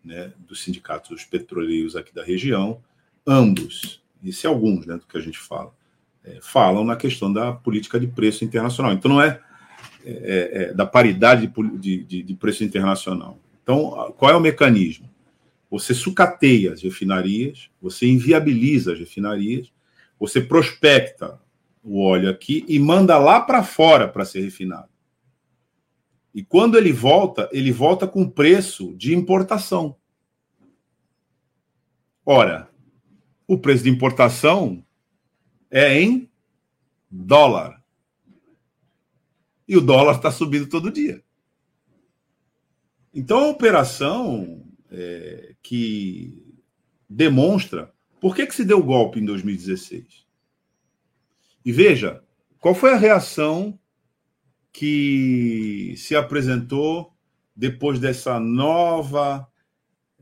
né, dos sindicatos petroleiros aqui da região, ambos, e é alguns né, do que a gente fala, é, falam na questão da política de preço internacional. Então, não é, é, é, é da paridade de, de, de, preço internacional. Então, qual é o mecanismo? Você sucateia as refinarias, você inviabiliza as refinarias, você prospecta o óleo aqui e manda lá para fora para ser refinado. E quando ele volta, ele volta com preço de importação. Ora, o preço de importação é em dólar. E o dólar está subindo todo dia. Então, a operação é, que demonstra por que, que se deu o golpe em 2016. E veja, qual foi a reação que se apresentou depois dessa nova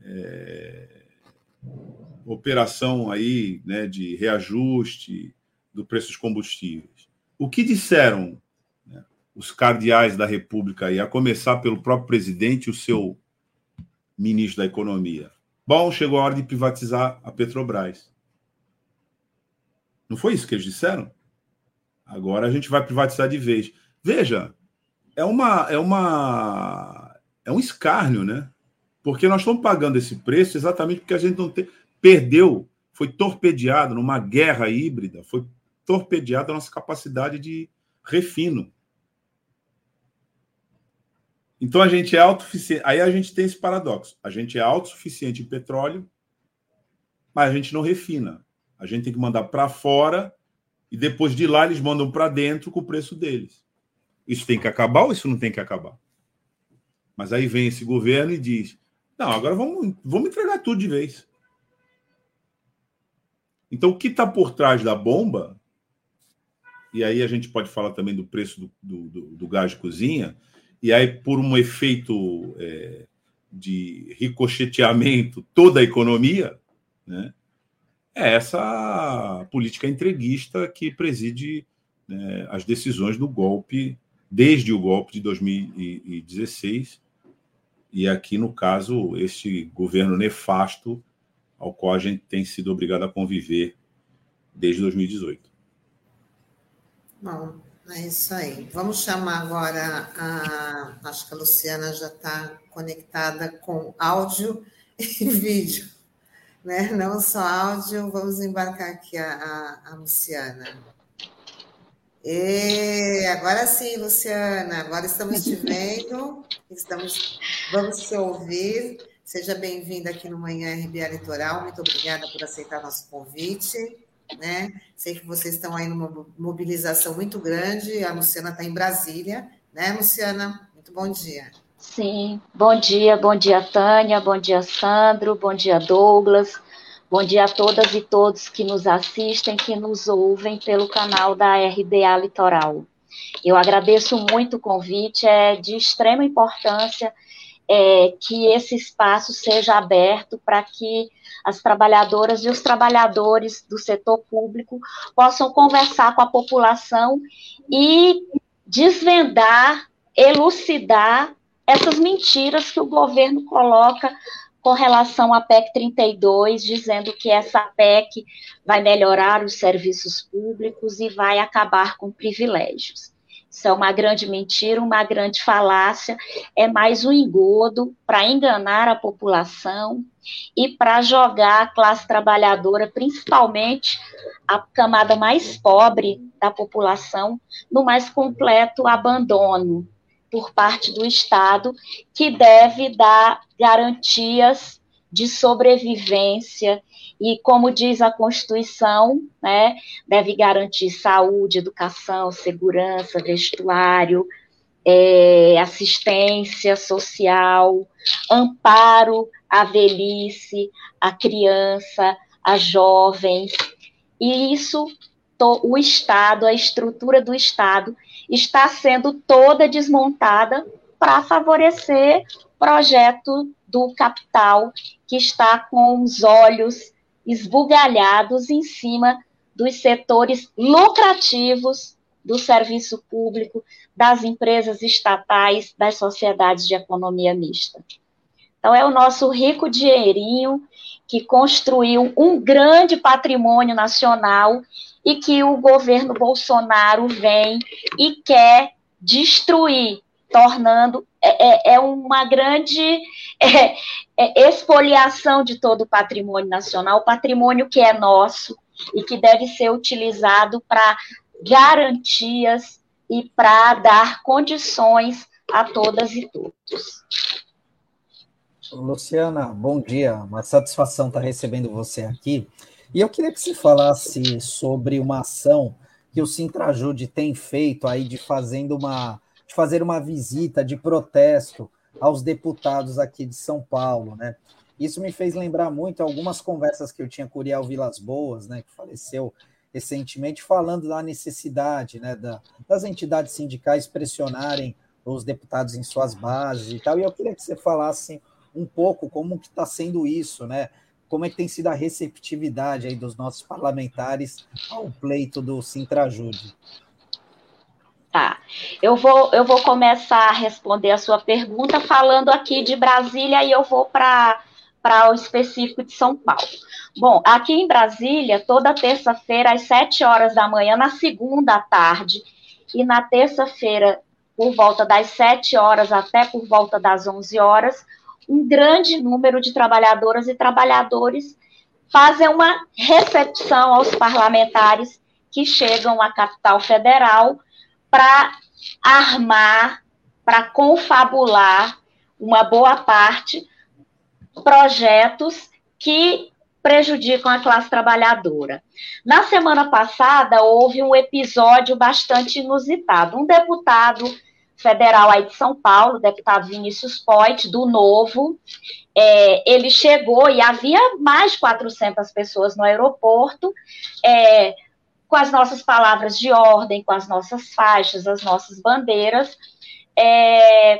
é, operação aí, né, de reajuste do preço dos combustíveis. O que disseram né, os cardeais da República aí, a começar pelo próprio presidente e o seu ministro da Economia? Bom, chegou a hora de privatizar a Petrobras. Não foi isso que eles disseram? Agora a gente vai privatizar de vez. Veja, é uma é uma é um escárnio, né? Porque nós estamos pagando esse preço exatamente porque a gente não tem, perdeu, foi torpedeado numa guerra híbrida, foi torpedeada a nossa capacidade de refino. Então a gente é autossuficiente. Aí a gente tem esse paradoxo. A gente é autossuficiente em petróleo, mas a gente não refina. A gente tem que mandar para fora e depois de lá eles mandam para dentro com o preço deles. Isso tem que acabar ou isso não tem que acabar? Mas aí vem esse governo e diz: não, agora vamos, vamos entregar tudo de vez. Então, o que está por trás da bomba, e aí a gente pode falar também do preço do, do, do, do gás de cozinha, e aí, por um efeito é, de ricocheteamento toda a economia, né, é essa política entreguista que preside né, as decisões do golpe, desde o golpe de 2016, e aqui, no caso, este governo nefasto ao qual a gente tem sido obrigado a conviver desde 2018. Bom, é isso aí. Vamos chamar agora a. Acho que a Luciana já está conectada com áudio e vídeo, né? Não só áudio, vamos embarcar aqui a, a, a Luciana. E agora sim, Luciana, agora estamos te vendo, estamos, vamos te ouvir. Seja bem-vinda aqui no Manhã RBA Litoral. Muito obrigada por aceitar nosso convite né? Sei que vocês estão aí numa mobilização muito grande. A Luciana está em Brasília, né, Luciana? Muito bom dia. Sim, bom dia, bom dia, Tânia, bom dia, Sandro, bom dia, Douglas, bom dia a todas e todos que nos assistem, que nos ouvem pelo canal da RBA Litoral. Eu agradeço muito o convite, é de extrema importância é, que esse espaço seja aberto para que as trabalhadoras e os trabalhadores do setor público possam conversar com a população e desvendar, elucidar essas mentiras que o governo coloca com relação à PEC 32, dizendo que essa PEC vai melhorar os serviços públicos e vai acabar com privilégios. Isso é uma grande mentira, uma grande falácia, é mais um engodo para enganar a população e para jogar a classe trabalhadora, principalmente a camada mais pobre da população, no mais completo abandono por parte do Estado, que deve dar garantias de sobrevivência e, como diz a Constituição, né, deve garantir saúde, educação, segurança, vestuário, é, assistência social, amparo à velhice, à criança, a jovens. E isso, o Estado, a estrutura do Estado, está sendo toda desmontada para favorecer projeto do capital que está com os olhos esbugalhados em cima dos setores lucrativos do serviço público, das empresas estatais, das sociedades de economia mista. Então, é o nosso rico dinheirinho que construiu um grande patrimônio nacional e que o governo Bolsonaro vem e quer destruir, tornando é, é, é uma grande é, é, expoliação de todo o patrimônio nacional, patrimônio que é nosso e que deve ser utilizado para garantias e para dar condições a todas e todos. Luciana, bom dia. Uma satisfação estar recebendo você aqui. E eu queria que você falasse sobre uma ação que o Sintrajude tem feito aí de fazendo uma de fazer uma visita de protesto aos deputados aqui de São Paulo, né? Isso me fez lembrar muito algumas conversas que eu tinha com o Uriel Vilas Boas, né, que faleceu recentemente, falando da necessidade né, da, das entidades sindicais pressionarem os deputados em suas bases e tal. E eu queria que você falasse um pouco como que está sendo isso, né? Como é que tem sido a receptividade aí dos nossos parlamentares ao pleito do Sintrajude? Tá. Eu vou, eu vou começar a responder a sua pergunta falando aqui de Brasília e eu vou para o específico de São Paulo. Bom, aqui em Brasília, toda terça-feira, às 7 horas da manhã, na segunda tarde, e na terça-feira, por volta das 7 horas até por volta das 11 horas, um grande número de trabalhadoras e trabalhadores fazem uma recepção aos parlamentares que chegam à capital federal para armar, para confabular uma boa parte projetos que prejudicam a classe trabalhadora. Na semana passada, houve um episódio bastante inusitado. Um deputado federal aí de São Paulo, deputado Vinícius Poit, do Novo, é, ele chegou e havia mais de 400 pessoas no aeroporto, é, com as nossas palavras de ordem, com as nossas faixas, as nossas bandeiras, é,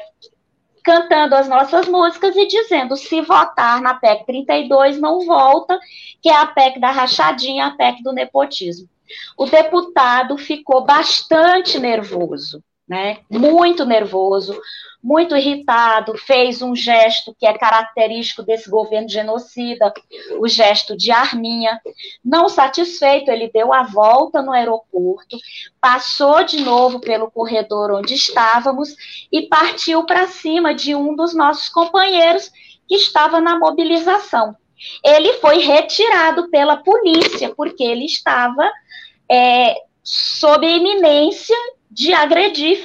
cantando as nossas músicas e dizendo: se votar na PEC 32, não volta, que é a PEC da rachadinha, a PEC do nepotismo. O deputado ficou bastante nervoso, né? Muito nervoso, muito irritado, fez um gesto que é característico desse governo genocida, o gesto de arminha. Não satisfeito, ele deu a volta no aeroporto, passou de novo pelo corredor onde estávamos e partiu para cima de um dos nossos companheiros que estava na mobilização. Ele foi retirado pela polícia, porque ele estava é, sob iminência de agredir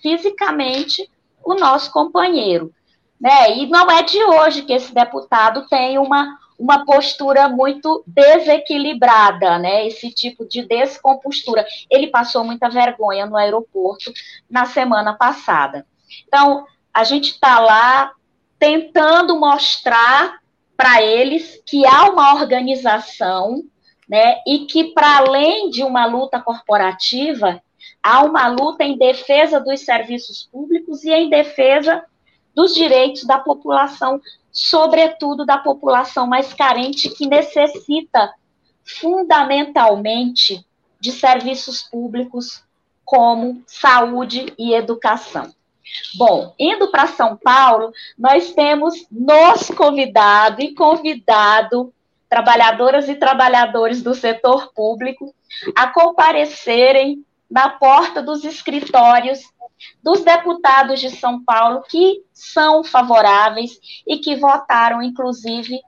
fisicamente, o nosso companheiro. Né? E não é de hoje que esse deputado tem uma, uma postura muito desequilibrada, né? esse tipo de descompostura. Ele passou muita vergonha no aeroporto na semana passada. Então, a gente está lá tentando mostrar para eles que há uma organização né, e que, para além de uma luta corporativa, há uma luta em defesa dos serviços públicos e em defesa dos direitos da população, sobretudo da população mais carente, que necessita fundamentalmente de serviços públicos como saúde e educação. Bom, indo para São Paulo, nós temos nos convidado e convidado trabalhadoras e trabalhadores do setor público a comparecerem na porta dos escritórios dos deputados de São Paulo que são favoráveis e que votaram, inclusive,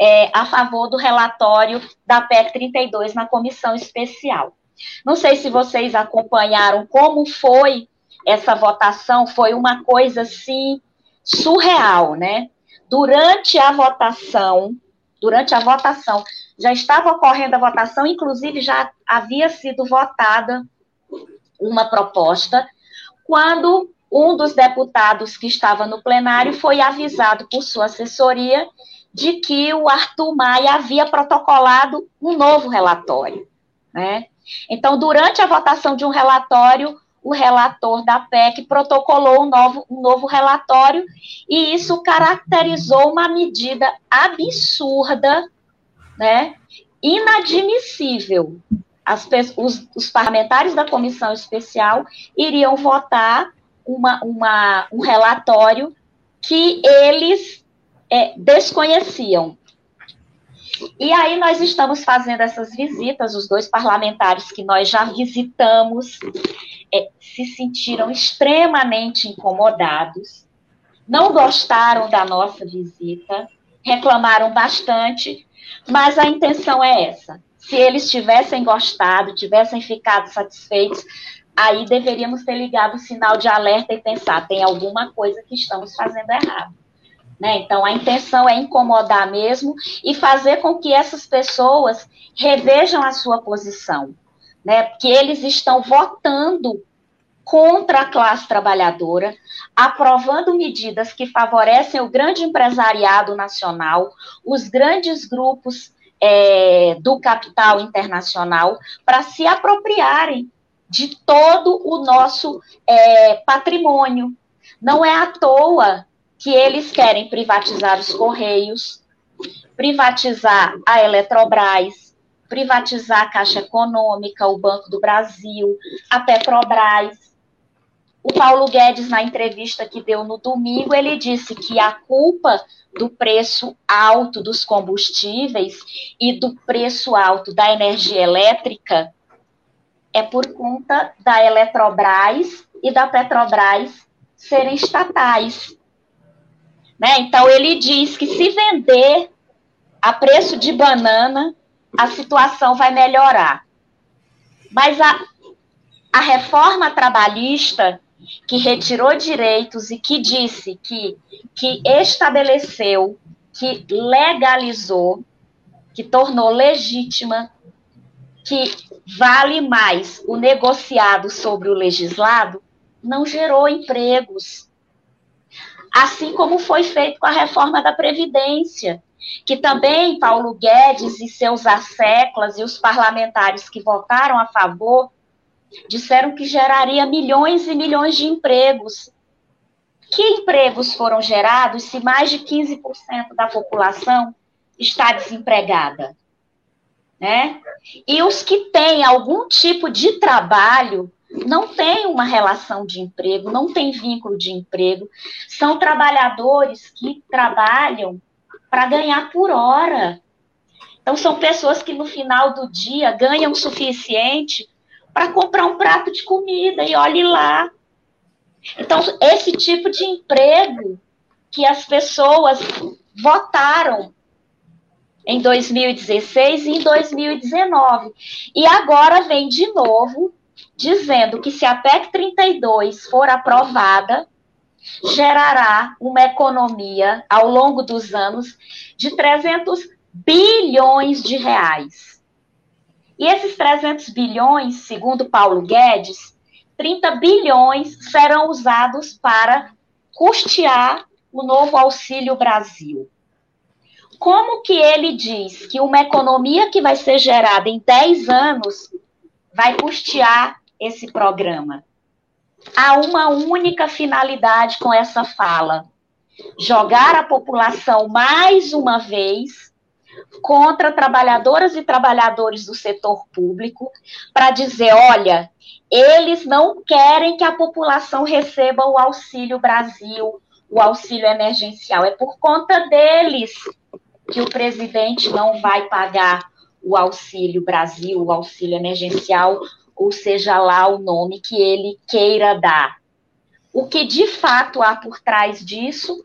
é, a favor do relatório da PEC 32 na comissão especial. Não sei se vocês acompanharam como foi essa votação, foi uma coisa assim surreal, né? Durante a votação, durante a votação, já estava ocorrendo a votação, inclusive já havia sido votada uma proposta, quando um dos deputados que estava no plenário foi avisado por sua assessoria de que o Arthur Maia havia protocolado um novo relatório. Né? Então, durante a votação de um relatório, o relator da PEC protocolou um novo, um novo relatório e isso caracterizou uma medida absurda, né, inadmissível as, os, os, parlamentares da comissão especial iriam votar uma, uma, um relatório que eles é, desconheciam. E aí nós estamos fazendo essas visitas, os dois parlamentares que nós já visitamos é, se sentiram extremamente incomodados, não gostaram da nossa visita, reclamaram bastante, mas a intenção é essa: se eles tivessem gostado, tivessem ficado satisfeitos, aí deveríamos ter ligado o sinal de alerta e pensar, tem alguma coisa que estamos fazendo errado. Né? Então, a intenção é incomodar mesmo e fazer com que essas pessoas revejam a sua posição, né? Porque eles estão votando contra a classe trabalhadora, aprovando medidas que favorecem o grande empresariado nacional, os grandes grupos é, do capital internacional, para se apropriarem de todo o nosso é, patrimônio. Não é à toa que eles querem privatizar os Correios, privatizar a Eletrobras, privatizar a Caixa Econômica, o Banco do Brasil, a Petrobras. O Paulo Guedes, na entrevista que deu no domingo, ele disse que a culpa do preço alto dos combustíveis e do preço alto da energia elétrica é por conta da Eletrobras e da Petrobras serem estatais. Né? Então, ele diz que se vender a preço de banana, a situação vai melhorar. Mas a, a reforma trabalhista que retirou direitos e que disse que, que estabeleceu, que legalizou, que tornou legítima, que vale mais o negociado sobre o legislado, não gerou empregos. Assim como foi feito com a reforma da Previdência, que também Paulo Guedes e seus asseclas e os parlamentares que votaram a favor disseram que geraria milhões e milhões de empregos. Que empregos foram gerados se mais de 15% da população está desempregada? Né? E os que têm algum tipo de trabalho não têm uma relação de emprego, não têm vínculo de emprego, são trabalhadores que trabalham para ganhar por hora. Então, são pessoas que no final do dia ganham o suficiente para comprar um prato de comida e olhe lá. Então, esse tipo de emprego que as pessoas votaram em 2016 e em 2019. E agora vem de novo dizendo que se a PEC 32 for aprovada, gerará uma economia ao longo dos anos de 300 bilhões de reais. E esses 300 bilhões, segundo Paulo Guedes, 30 bilhões serão usados para custear o novo Auxílio Brasil. Como que ele diz que uma economia que vai ser gerada em 10 anos vai custear esse programa? Há uma única finalidade com essa fala: jogar a população mais uma vez contra trabalhadoras e trabalhadores do setor público para dizer, olha, eles não querem que a população receba o Auxílio Brasil, o auxílio emergencial. É por conta deles que o presidente não vai pagar o Auxílio Brasil, o auxílio emergencial, ou seja lá o nome que ele queira dar. O que de fato há por trás disso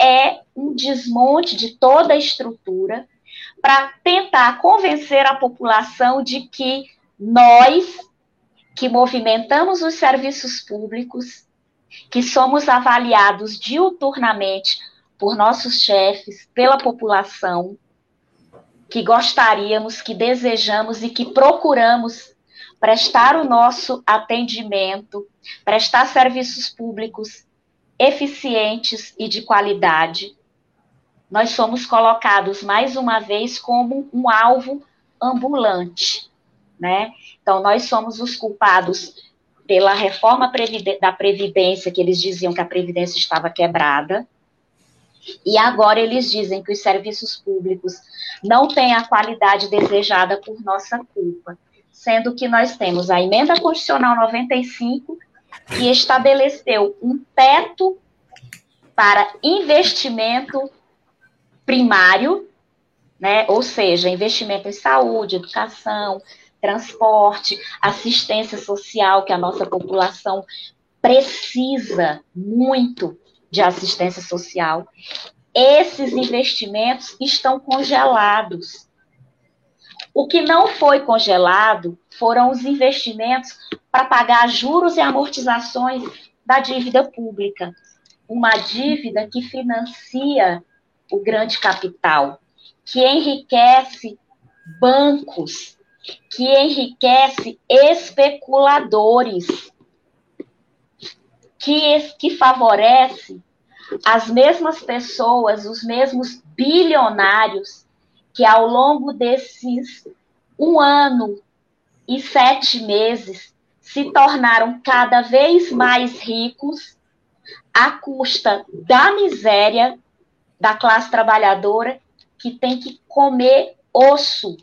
é um desmonte de toda a estrutura para tentar convencer a população de que nós, que movimentamos os serviços públicos, que somos avaliados diuturnamente por nossos chefes, pela população, que gostaríamos, que desejamos e que procuramos prestar o nosso atendimento, prestar serviços públicos eficientes e de qualidade nós somos colocados mais uma vez como um alvo ambulante, né? Então nós somos os culpados pela reforma da previdência que eles diziam que a previdência estava quebrada. E agora eles dizem que os serviços públicos não têm a qualidade desejada por nossa culpa, sendo que nós temos a emenda constitucional 95 que estabeleceu um teto para investimento primário, né? Ou seja, investimento em saúde, educação, transporte, assistência social, que a nossa população precisa muito de assistência social. Esses investimentos estão congelados. O que não foi congelado foram os investimentos para pagar juros e amortizações da dívida pública. Uma dívida que financia o grande capital, que enriquece bancos, que enriquece especuladores. que, que favorece as mesmas pessoas, os mesmos bilionários que ao longo desses um ano e sete meses se tornaram cada vez mais ricos à custa da miséria da classe trabalhadora que tem que comer osso,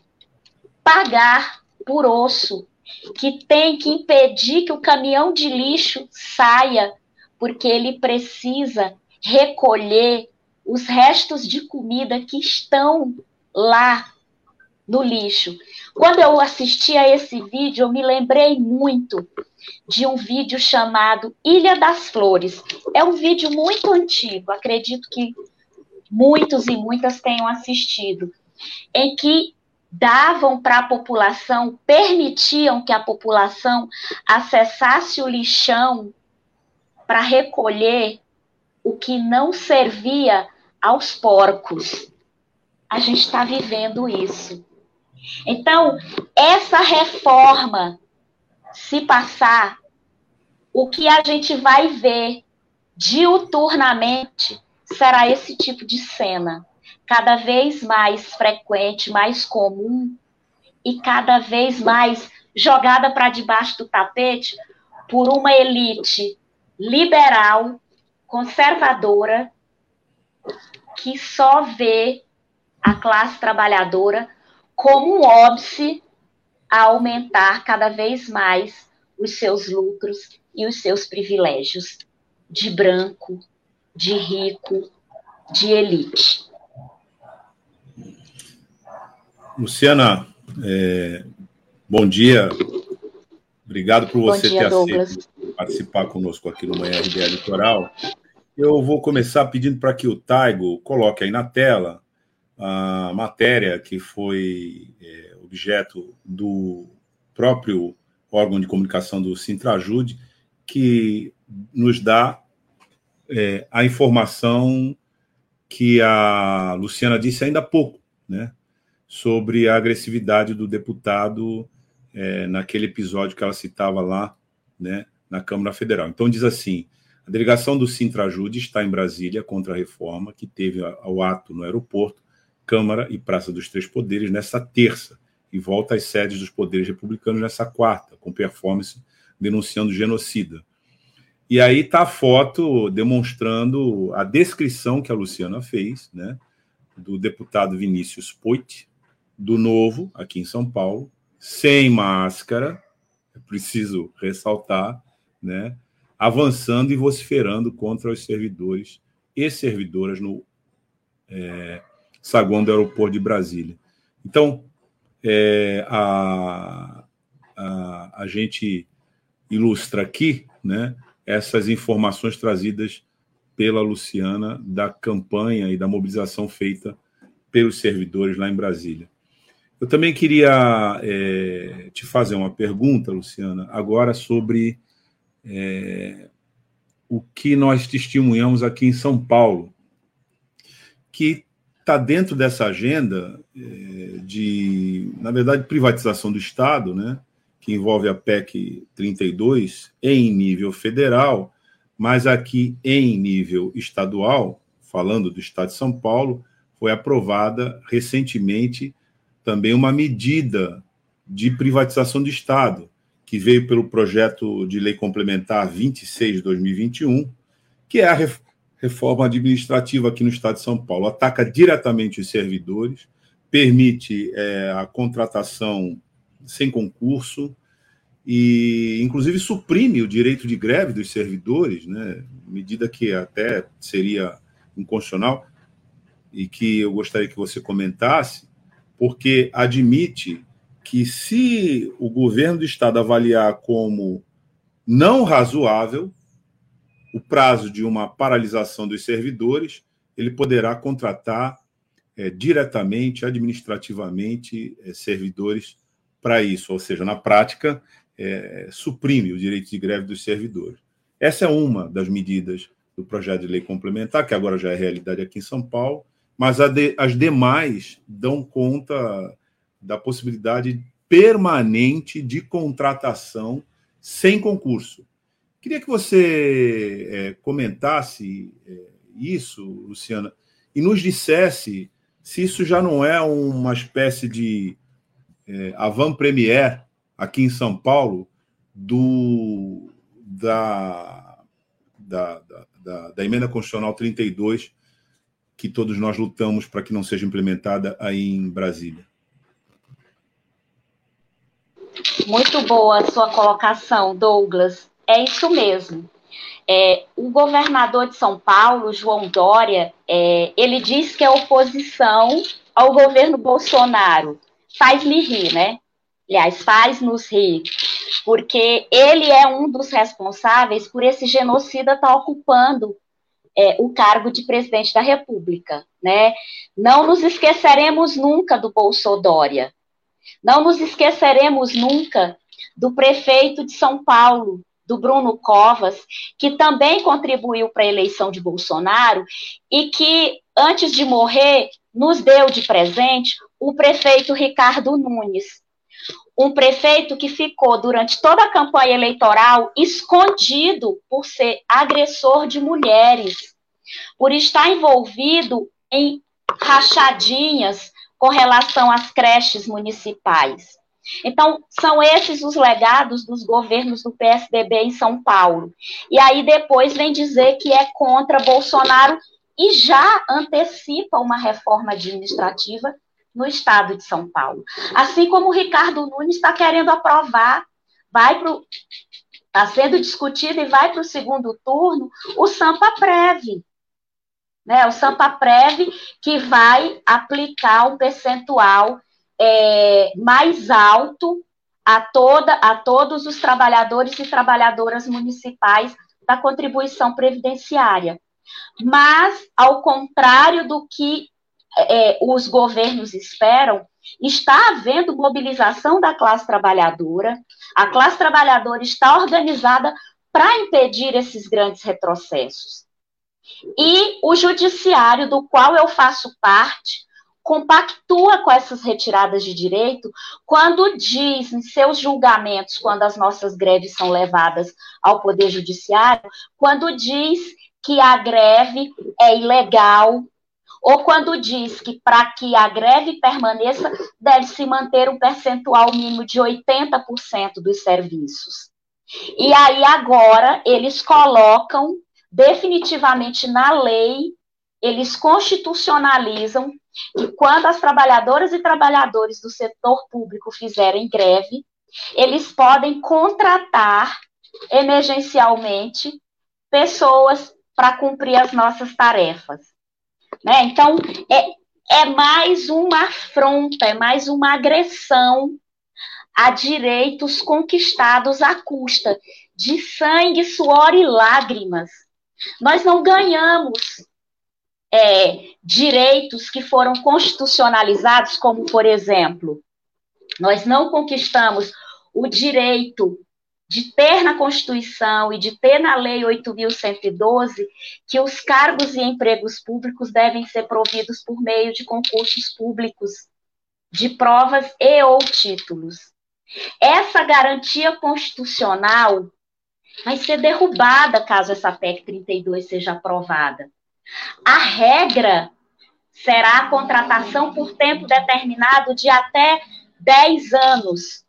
pagar por osso, que tem que impedir que o caminhão de lixo saia, porque ele precisa recolher os restos de comida que estão lá no lixo. Quando eu assisti a esse vídeo, eu me lembrei muito de um vídeo chamado Ilha das Flores. É um vídeo muito antigo, acredito que muitos e muitas tenham assistido, em que davam para a população, permitiam que a população acessasse o lixão para recolher o que não servia aos porcos. A gente está vivendo isso. Então, essa reforma, se passar, o que a gente vai ver diuturnamente será esse tipo de cena, cada vez mais frequente, mais comum e cada vez mais jogada para debaixo do tapete por uma elite liberal, conservadora, que só vê a classe trabalhadora como um óbice a aumentar cada vez mais os seus lucros e os seus privilégios de branco, de rico, de elite. Luciana, é, bom dia. Obrigado por você dia, ter Douglas. aceito participar conosco aqui no Manhã RBA Litoral. Eu vou começar pedindo para que o Taigo coloque aí na tela a matéria que foi é, objeto do próprio órgão de comunicação do Sintrajude, que nos dá é, a informação que a Luciana disse ainda há pouco, né, sobre a agressividade do deputado é, naquele episódio que ela citava lá, né, na Câmara Federal. Então diz assim: a delegação do Sintrajude está em Brasília contra a reforma que teve o ato no aeroporto, Câmara e Praça dos Três Poderes nesta terça e volta às sedes dos poderes republicanos nessa quarta, com performance denunciando genocida. E aí está a foto demonstrando a descrição que a Luciana fez, né, do deputado Vinícius Poit, do Novo, aqui em São Paulo, sem máscara, é preciso ressaltar, né, avançando e vociferando contra os servidores e servidoras no é, saguão do aeroporto de Brasília. Então, é, a, a, a gente ilustra aqui, né, essas informações trazidas pela Luciana da campanha e da mobilização feita pelos servidores lá em Brasília. Eu também queria é, te fazer uma pergunta, Luciana, agora sobre é, o que nós testemunhamos aqui em São Paulo, que está dentro dessa agenda é, de, na verdade, privatização do Estado, né? Que envolve a PEC 32 em nível federal, mas aqui em nível estadual, falando do Estado de São Paulo, foi aprovada recentemente também uma medida de privatização do Estado, que veio pelo projeto de lei complementar 26 de 2021, que é a reforma administrativa aqui no Estado de São Paulo. Ataca diretamente os servidores, permite é, a contratação sem concurso e, inclusive, suprime o direito de greve dos servidores, né? medida que até seria inconstitucional e que eu gostaria que você comentasse, porque admite que, se o governo do Estado avaliar como não razoável o prazo de uma paralisação dos servidores, ele poderá contratar é, diretamente, administrativamente, é, servidores para isso, ou seja, na prática, é, suprime o direito de greve dos servidores. Essa é uma das medidas do projeto de lei complementar, que agora já é realidade aqui em São Paulo, mas de, as demais dão conta da possibilidade permanente de contratação sem concurso, Queria que você é, comentasse é, isso, Luciana, e nos dissesse se isso já não é uma espécie de é, avant-première aqui em São Paulo do, da, da, da, da, emenda constitucional 32, que todos nós lutamos para que não seja implementada aí em Brasília. Muito boa a sua colocação, Douglas. É isso mesmo. É, o governador de São Paulo, João Dória, é, ele diz que é oposição ao governo Bolsonaro. Faz-me rir, né? Aliás, faz-nos rir, porque ele é um dos responsáveis por esse genocida estar tá ocupando é, o cargo de presidente da República, né? Não nos esqueceremos nunca do Bolsonaro. Não nos esqueceremos nunca do prefeito de São Paulo, do Bruno Covas, que também contribuiu para a eleição de Bolsonaro e que, antes de morrer, nos deu de presente o prefeito Ricardo Nunes. Um prefeito que ficou durante toda a campanha eleitoral escondido por ser agressor de mulheres, por estar envolvido em rachadinhas com relação às creches municipais. Então, são esses os legados dos governos do PSDB em São Paulo. E aí depois vem dizer que é contra Bolsonaro e já antecipa uma reforma administrativa no estado de São Paulo. Assim como o Ricardo Nunes está querendo aprovar, vai para está sendo discutido e vai para o segundo turno o Sampa Preve. Né, o Sampa Preve que vai aplicar um percentual é, mais alto a, toda, a todos os trabalhadores e trabalhadoras municipais da contribuição previdenciária. Mas, ao contrário do que é, os governos esperam, está havendo mobilização da classe trabalhadora, a classe trabalhadora está organizada para impedir esses grandes retrocessos. E o judiciário, do qual eu faço parte, compactua com essas retiradas de direito quando diz em seus julgamentos, quando as nossas greves são levadas ao Poder Judiciário, quando diz que a greve é ilegal, ou quando diz que para que a greve permaneça, deve se manter um percentual mínimo de 80% dos serviços. E aí agora eles colocam definitivamente na lei, eles constitucionalizam que quando as trabalhadoras e trabalhadores do setor público fizerem greve, eles podem contratar emergencialmente pessoas para cumprir as nossas tarefas. Né? Então, é, é mais uma afronta, é mais uma agressão a direitos conquistados à custa de sangue, suor e lágrimas. Nós não ganhamos é, direitos que foram constitucionalizados, como, por exemplo, nós não conquistamos o direito de ter na Constituição e de ter na Lei 8.112 que os cargos e empregos públicos devem ser providos por meio de concursos públicos, de provas e ou títulos. Essa garantia constitucional vai ser derrubada caso essa PEC 32 seja aprovada. A regra será a contratação por tempo determinado de até 10 anos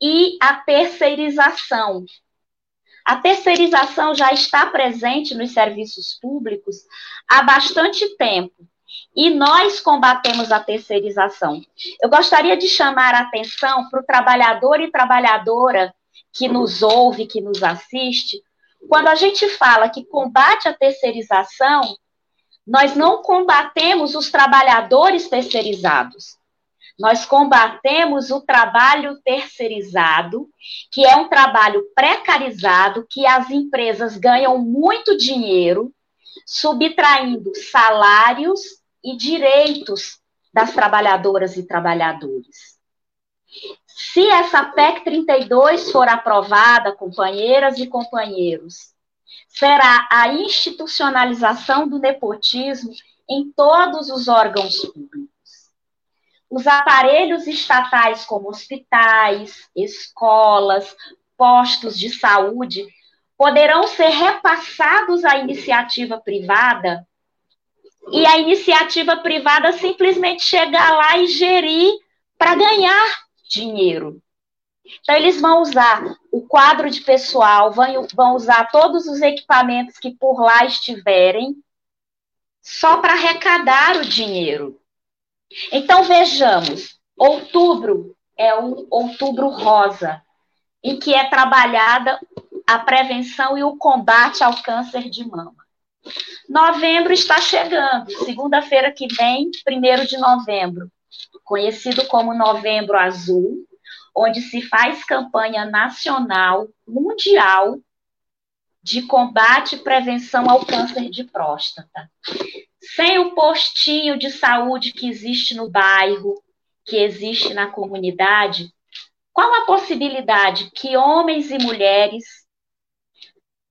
e a terceirização. A terceirização já está presente nos serviços públicos há bastante tempo e nós combatemos a terceirização. Eu gostaria de chamar a atenção para o trabalhador e trabalhadora que nos ouve, que nos assiste, quando a gente fala que combate a terceirização, nós não combatemos os trabalhadores terceirizados. Nós combatemos o trabalho terceirizado, que é um trabalho precarizado, que as empresas ganham muito dinheiro, subtraindo salários e direitos das trabalhadoras e trabalhadores. Se essa PEC 32 for aprovada, companheiras e companheiros, será a institucionalização do nepotismo em todos os órgãos públicos. Os aparelhos estatais, como hospitais, escolas, postos de saúde, poderão ser repassados à iniciativa privada e a iniciativa privada simplesmente chegar lá e gerir para ganhar dinheiro. Então, eles vão usar o quadro de pessoal, vão, usar todos os equipamentos que por lá estiverem, só para arrecadar o dinheiro. Então, vejamos: outubro é o outubro rosa, em que é trabalhada a prevenção e o combate ao câncer de mama. Novembro está chegando, segunda-feira que vem, primeiro de novembro, conhecido como Novembro Azul, onde se faz campanha nacional, mundial, de combate e prevenção ao câncer de próstata. Sem o postinho de saúde que existe no bairro, que existe na comunidade, qual a possibilidade que homens e mulheres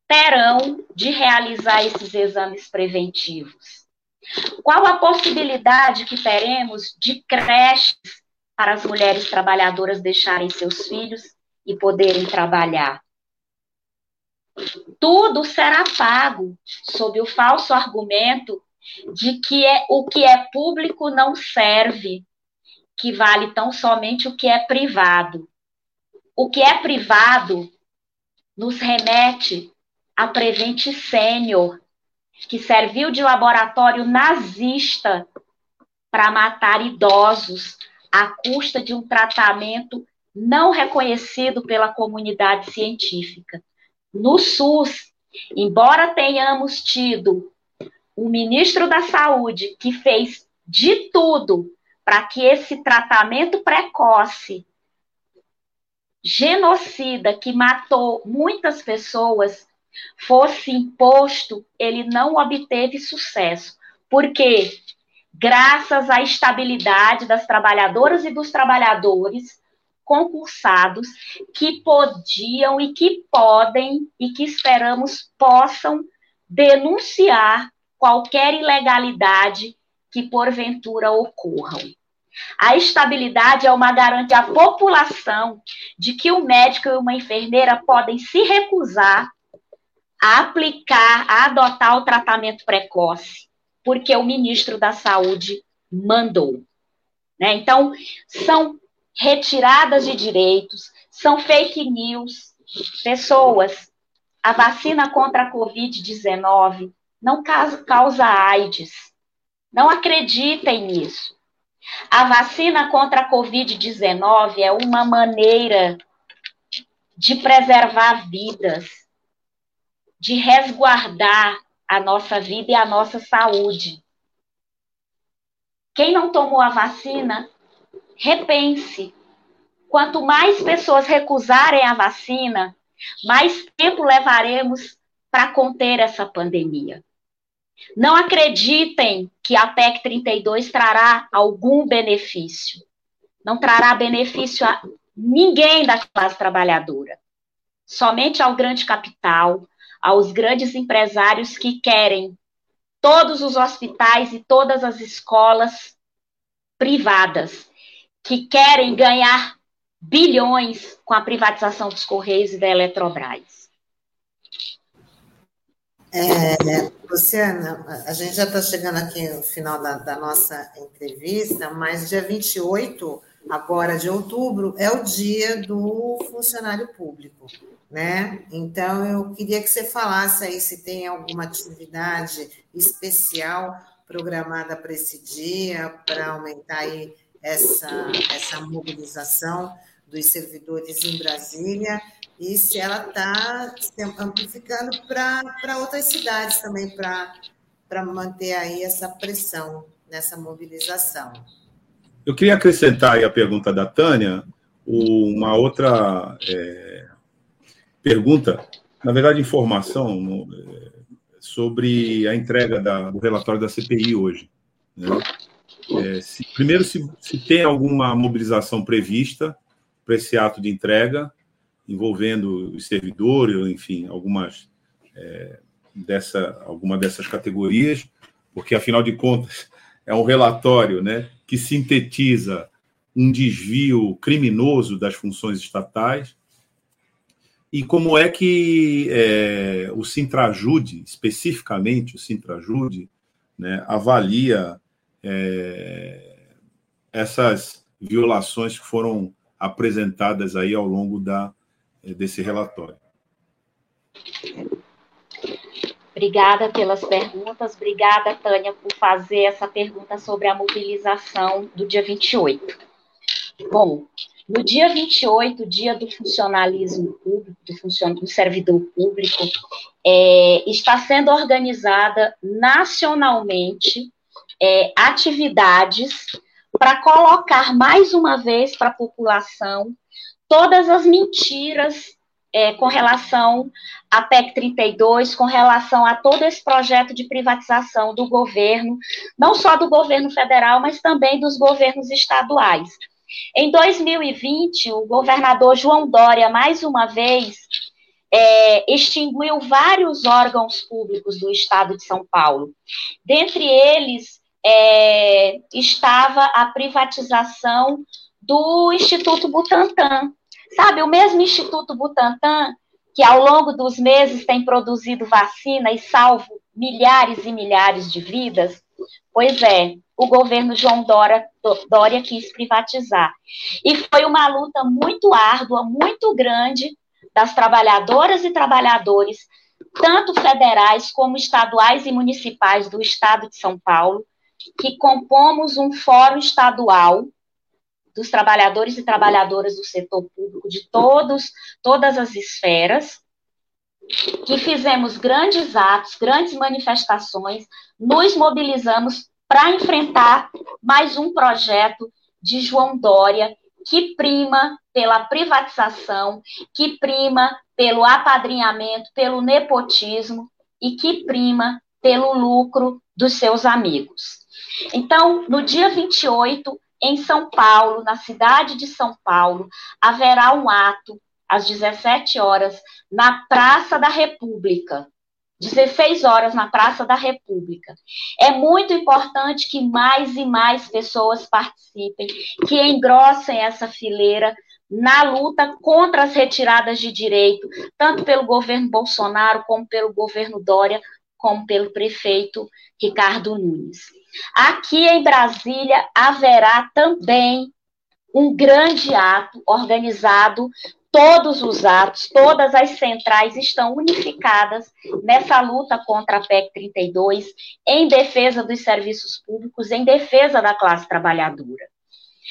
terão de realizar esses exames preventivos? Qual a possibilidade que teremos de creches para as mulheres trabalhadoras deixarem seus filhos e poderem trabalhar? Tudo será pago sob o falso argumento de que é, o que é público não serve, que vale tão somente o que é privado. O que é privado nos remete a Prevent Sênior, que serviu de laboratório nazista para matar idosos à custa de um tratamento não reconhecido pela comunidade científica. No SUS, embora tenhamos tido o ministro da Saúde que fez de tudo para que esse tratamento precoce, genocida, que matou muitas pessoas, fosse imposto, ele não obteve sucesso. Porque, graças à estabilidade das trabalhadoras e dos trabalhadores concursados, que podiam e que podem e que esperamos possam denunciar qualquer ilegalidade que porventura ocorram. A estabilidade é uma garantia à população de que o médico e uma enfermeira podem se recusar a aplicar, a adotar o tratamento precoce, porque o ministro da Saúde mandou. Né? Então, são retiradas de direitos, são fake news. Pessoas, a vacina contra a Covid-19 não causa AIDS. Não acreditem nisso. A vacina contra a Covid-19 é uma maneira de preservar vidas, de resguardar a nossa vida e a nossa saúde. Quem não tomou a vacina, repense. Quanto mais pessoas recusarem a vacina, mais tempo levaremos para conter essa pandemia. Não acreditem que a PEC 32 trará algum benefício. Não trará benefício a ninguém da classe trabalhadora. Somente ao grande capital, aos grandes empresários que querem todos os hospitais e todas as escolas privadas, que querem ganhar bilhões com a privatização dos Correios e da Eletrobras. É, Luciana, a gente já está chegando aqui no final da, da, nossa entrevista, mas dia 28, agora de outubro, é o dia do funcionário público, né? Então, eu queria que você falasse aí se tem alguma atividade especial programada para esse dia, para aumentar aí essa, essa mobilização dos servidores em Brasília e se ela está amplificando para outras cidades também, para manter aí essa pressão nessa mobilização. Eu queria acrescentar aí a pergunta da Tânia, uma outra é, pergunta, na verdade, informação é, sobre a entrega da, do relatório da CPI hoje. Né? É, se, primeiro, se, se tem alguma mobilização prevista para esse ato de entrega, envolvendo os servidores, enfim, algumas é, dessa, alguma dessas categorias, porque afinal de contas é um relatório, né, que sintetiza um desvio criminoso das funções estatais. e como é que é, o Sintrajude, especificamente o Sintrajude, né, avalia é, essas violações que foram apresentadas aí ao longo da, desse relatório. Obrigada pelas perguntas. Obrigada, Tânia, por fazer essa pergunta sobre a mobilização do dia 28. Bom, no dia 28, dia do funcionalismo público, do, funcion... do servidor público, é, está sendo organizada nacionalmente é, atividades para colocar mais uma vez para a população todas as mentiras é, com relação à PEC 32, com relação a todo esse projeto de privatização do governo, não só do governo federal, mas também dos governos estaduais. Em 2020, o governador João Dória, mais uma vez, é, extinguiu vários órgãos públicos do estado de São Paulo. Dentre eles, é, estava a privatização do Instituto Butantan. Sabe, o mesmo Instituto Butantan, que ao longo dos meses tem produzido vacina e salvo milhares e milhares de vidas, pois é, o governo João Dória, Dória quis privatizar. E foi uma luta muito árdua, muito grande das trabalhadoras e trabalhadores, tanto federais como estaduais e municipais do estado de São Paulo, que compomos um fórum estadual dos trabalhadores e trabalhadoras do setor público de todos, todas as esferas, que fizemos grandes atos, grandes manifestações, nos mobilizamos para enfrentar mais um projeto de João Dória que prima pela privatização, que prima pelo apadrinhamento, pelo nepotismo e que prima pelo lucro dos seus amigos. Então, no dia 28, em São Paulo, na cidade de São Paulo, haverá um ato às 17 horas na Praça da República. 16 horas na Praça da República. É muito importante que mais e mais pessoas participem, que engrossem essa fileira na luta contra as retiradas de direito, tanto pelo governo Bolsonaro, como pelo governo Dória, como pelo prefeito Ricardo Nunes. Aqui em Brasília haverá também um grande ato organizado todos os atos, todas as centrais estão unificadas nessa luta contra a PEC 32, em defesa dos serviços públicos, em defesa da classe trabalhadora.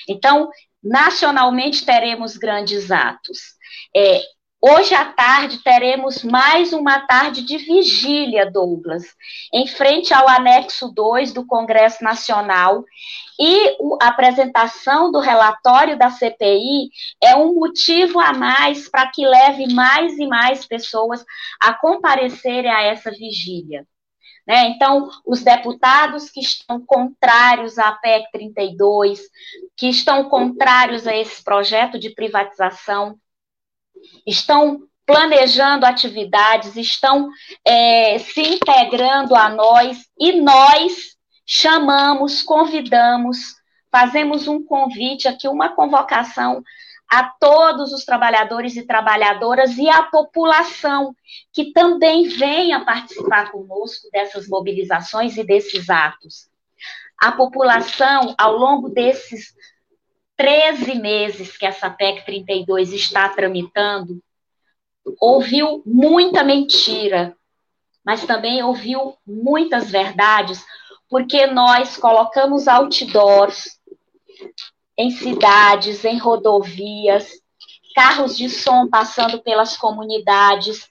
Então, nacionalmente teremos grandes atos. É, Hoje à tarde teremos mais uma tarde de vigília, Douglas, em frente ao anexo 2 do Congresso Nacional. E a apresentação do relatório da CPI é um motivo a mais para que leve mais e mais pessoas a comparecerem a essa vigília. Né? Então, os deputados que estão contrários à PEC 32, que estão contrários a esse projeto de privatização, estão planejando atividades, estão é, se integrando a nós e nós chamamos, convidamos, fazemos um convite aqui, uma convocação a todos os trabalhadores e trabalhadoras e a população que também venha participar conosco dessas mobilizações e desses atos. A população, ao longo desses 13 meses que essa PEC 32 está tramitando, ouviu muita mentira, mas também ouviu muitas verdades, porque nós colocamos outdoors em cidades, em rodovias, carros de som passando pelas comunidades,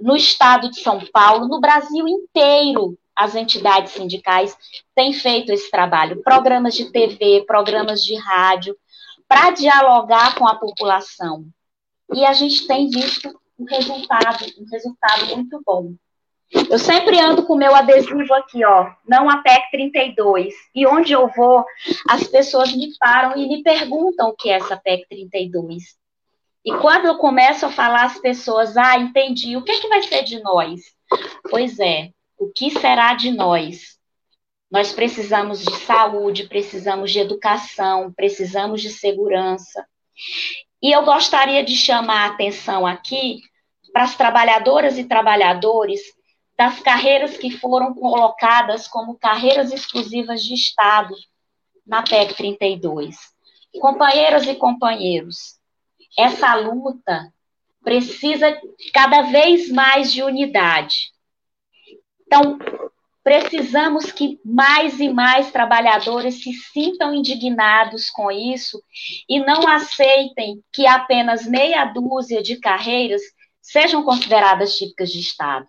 no estado de São Paulo, no Brasil inteiro, as entidades sindicais têm feito esse trabalho, programas de TV, programas de rádio, para dialogar com a população. E a gente tem visto um resultado, um resultado muito bom. Eu sempre ando com meu adesivo aqui, ó, não a PEC 32. E onde eu vou, as pessoas me param e me perguntam o que é essa PEC 32. E quando eu começo a falar, as pessoas, ah, entendi, o que, é que vai ser de nós? Pois é, o que será de nós? Nós precisamos de saúde, precisamos de educação, precisamos de segurança. E eu gostaria de chamar a atenção aqui para as trabalhadoras e trabalhadores das carreiras que foram colocadas como carreiras exclusivas de Estado na PEC 32. Companheiras e companheiros, essa luta precisa cada vez mais de unidade. Então, precisamos que mais e mais trabalhadores se sintam indignados com isso e não aceitem que apenas meia dúzia de carreiras sejam consideradas típicas de Estado.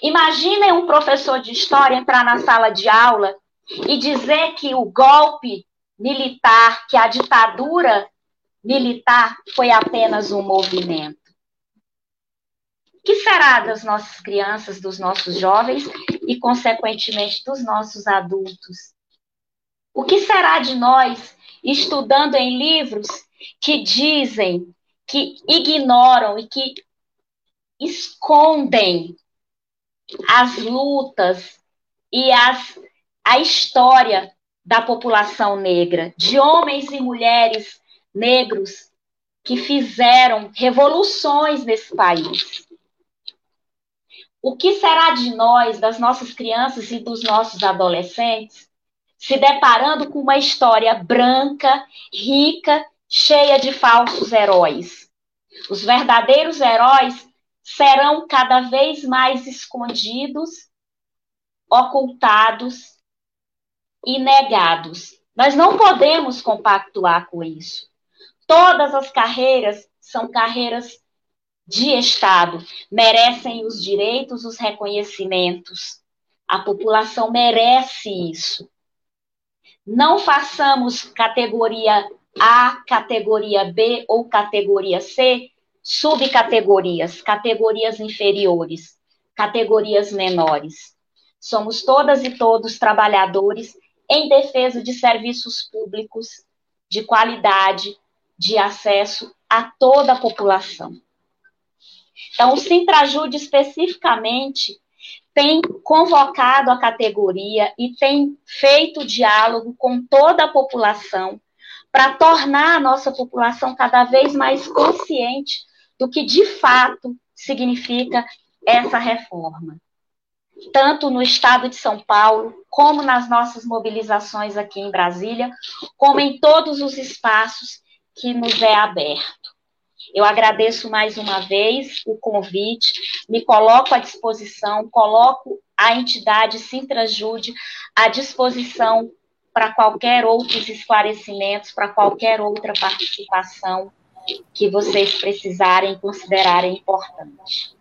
Imaginem um professor de história entrar na sala de aula e dizer que o golpe militar, que a ditadura militar foi apenas um movimento. Que será das nossas crianças, dos nossos jovens e, consequentemente, dos nossos adultos? O que será de nós estudando em livros que dizem, que ignoram e que escondem as lutas e as, a história da população negra, de homens e mulheres negros que fizeram revoluções nesse país. O que será de nós, das nossas crianças e dos nossos adolescentes, se deparando com uma história branca, rica, cheia de falsos heróis? Os verdadeiros heróis serão cada vez mais escondidos, ocultados e negados. Nós não podemos compactuar com isso. Todas as carreiras são carreiras de Estado, merecem os direitos, os reconhecimentos. A população merece isso. Não façamos categoria A, categoria B ou categoria C subcategorias, categorias inferiores, categorias menores. Somos todas e todos trabalhadores em defesa de serviços públicos de qualidade, de acesso a toda a população. Então, o Sintrajude especificamente tem convocado a categoria e tem feito diálogo com toda a população para tornar a nossa população cada vez mais consciente do que de fato significa essa reforma. Tanto no estado de São Paulo, como nas nossas mobilizações aqui em Brasília, como em todos os espaços que nos é aberto. Eu agradeço mais uma vez o convite, me coloco à disposição, coloco a entidade Sintrajude à disposição para qualquer outros esclarecimentos, para qualquer outra participação que vocês precisarem considerarem importante.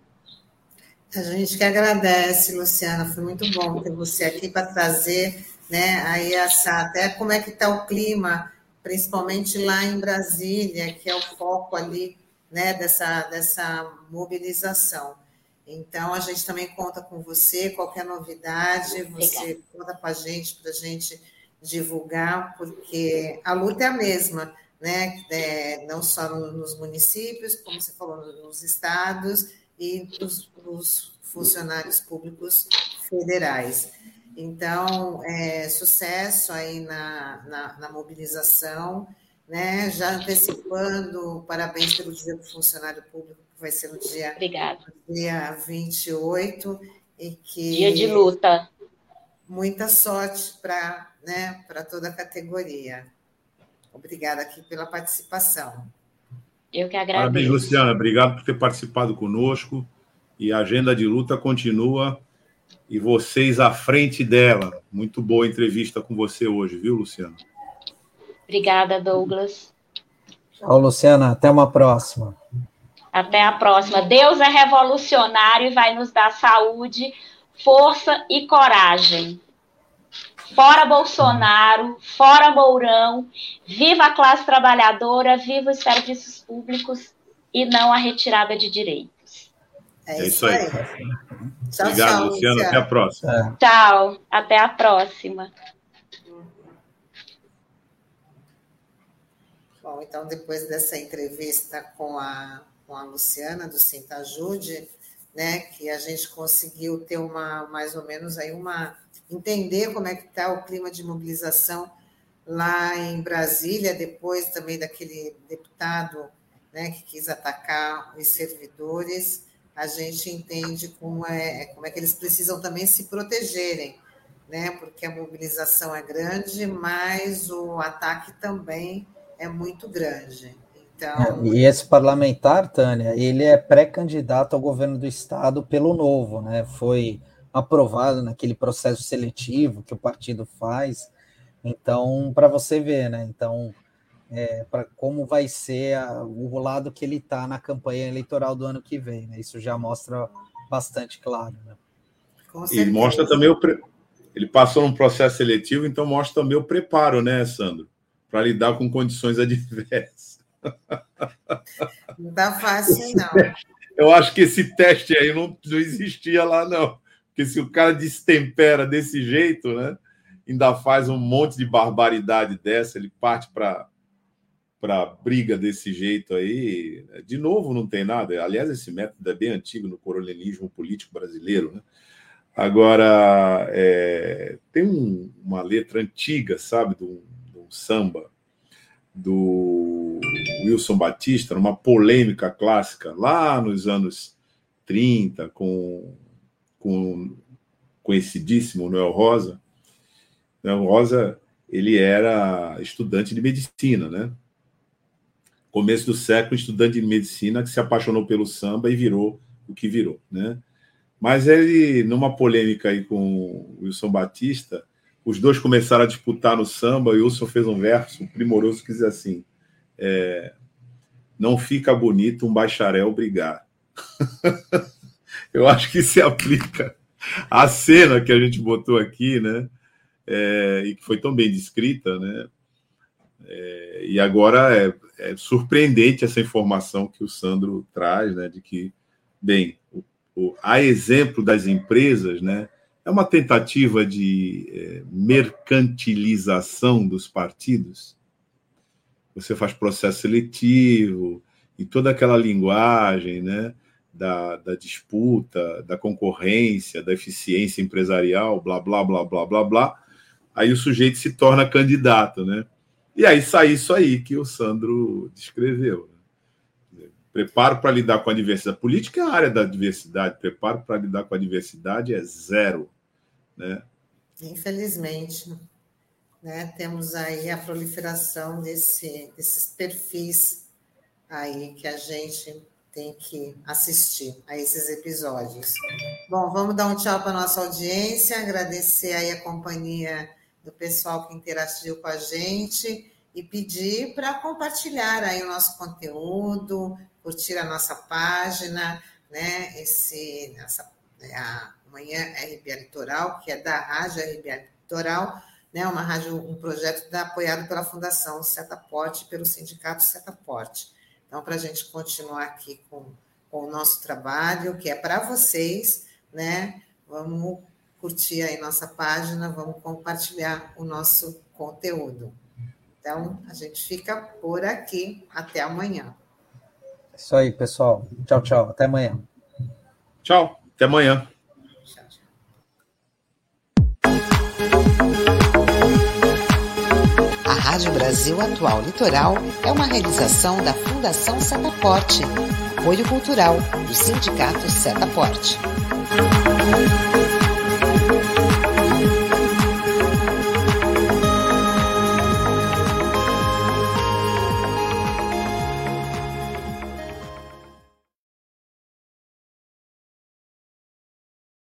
A gente que agradece, Luciana, foi muito bom ter você aqui para trazer, né, aí essa, até como é que está o clima, principalmente lá em Brasília, que é o foco ali, né, dessa, dessa mobilização. Então, a gente também conta com você, qualquer novidade, você Obrigada. conta com a gente para a gente divulgar, porque a luta é a mesma, né? É, não só nos municípios, como você falou, nos estados e nos, nos funcionários públicos federais. Então, é, sucesso aí na, na, na, mobilização, né? Já antecipando, parabéns pelo Dia do Funcionário Público, que vai ser no dia, Obrigada. dia 28, e que. Dia de luta. Muita sorte para né, toda a categoria. Obrigada aqui pela participação. Eu que agradeço. Parabéns, Luciana. Obrigado por ter participado conosco. E a agenda de luta continua e vocês à frente dela. Muito boa entrevista com você hoje, viu, Luciana? Obrigada, Douglas. Tchau, Luciana. Até uma próxima. Até a próxima. Deus é revolucionário e vai nos dar saúde, força e coragem. Fora Bolsonaro, fora Mourão, viva a classe trabalhadora, viva os serviços públicos e não a retirada de direitos. É, é isso aí. Tchau, Obrigado, tchau, Luciano. Até a próxima. É. Tchau, até a próxima. Bom, então, depois dessa entrevista com a, com a Luciana, do Sintajude, né, que a gente conseguiu ter uma, mais ou menos aí uma entender como é que está o clima de mobilização lá em Brasília, depois também daquele deputado né, que quis atacar os servidores. A gente entende como é, como é que eles precisam também se protegerem, né? Porque a mobilização é grande, mas o ataque também é muito grande. Então... E esse parlamentar, Tânia, ele é pré-candidato ao governo do estado pelo Novo, né? Foi aprovado naquele processo seletivo que o partido faz. Então, para você ver, né? Então, é, para como vai ser a, o lado que ele está na campanha eleitoral do ano que vem, né? Isso já mostra bastante claro, né? E mostra também o pre... ele passou num processo seletivo, então mostra também o preparo, né, Sandro, para lidar com condições adversas. Não tá fácil, não. Eu acho que esse teste aí não, não existia lá, não. Porque se o cara destempera desse jeito, né? Ainda faz um monte de barbaridade dessa, ele parte para para briga desse jeito aí, de novo não tem nada. Aliás, esse método é bem antigo no coronelismo político brasileiro. Né? Agora, é, tem um, uma letra antiga, sabe, do, do samba, do Wilson Batista, uma polêmica clássica, lá nos anos 30, com, com conhecidíssimo Noel Rosa. Noel Rosa, ele era estudante de medicina, né? Começo do século, estudante de medicina que se apaixonou pelo samba e virou o que virou, né? Mas ele, numa polêmica aí com o Wilson Batista, os dois começaram a disputar no samba e o Wilson fez um verso primoroso que diz assim: é, Não fica bonito um bacharel brigar. Eu acho que se aplica à cena que a gente botou aqui, né? É, e que foi tão bem descrita, né? É, e agora é, é, surpreendente essa informação que o Sandro traz, né? De que, bem, o, o, a exemplo das empresas, né? É uma tentativa de é, mercantilização dos partidos. Você faz processo seletivo e toda aquela linguagem né, da, da disputa, da concorrência, da eficiência empresarial, blá, blá, blá, blá, blá, blá. Aí o sujeito se torna candidato, né? E aí sai isso aí que o Sandro descreveu. Né? Preparo para lidar com a diversidade. Política é a área da diversidade. Preparo para lidar com a diversidade é zero né? Infelizmente, né? Temos aí a proliferação desse, desses perfis aí que a gente tem que assistir a esses episódios. Bom, vamos dar um tchau para nossa audiência, agradecer aí a companhia do pessoal que interagiu com a gente e pedir para compartilhar aí o nosso conteúdo, curtir a nossa página, né? Esse, essa, a, Manhã RBA Litoral, que é da Rádio RBA Litoral, né, uma rádio, um projeto da, apoiado pela Fundação Setaporte, pelo Sindicato Setaporte. Então, para a gente continuar aqui com, com o nosso trabalho, que é para vocês, né? Vamos curtir aí nossa página, vamos compartilhar o nosso conteúdo. Então, a gente fica por aqui. Até amanhã. Isso aí, pessoal. Tchau, tchau. Até amanhã. Tchau. Até amanhã. Rádio Brasil Atual Litoral é uma realização da Fundação Setaporte, apoio cultural do Sindicato Setaporte.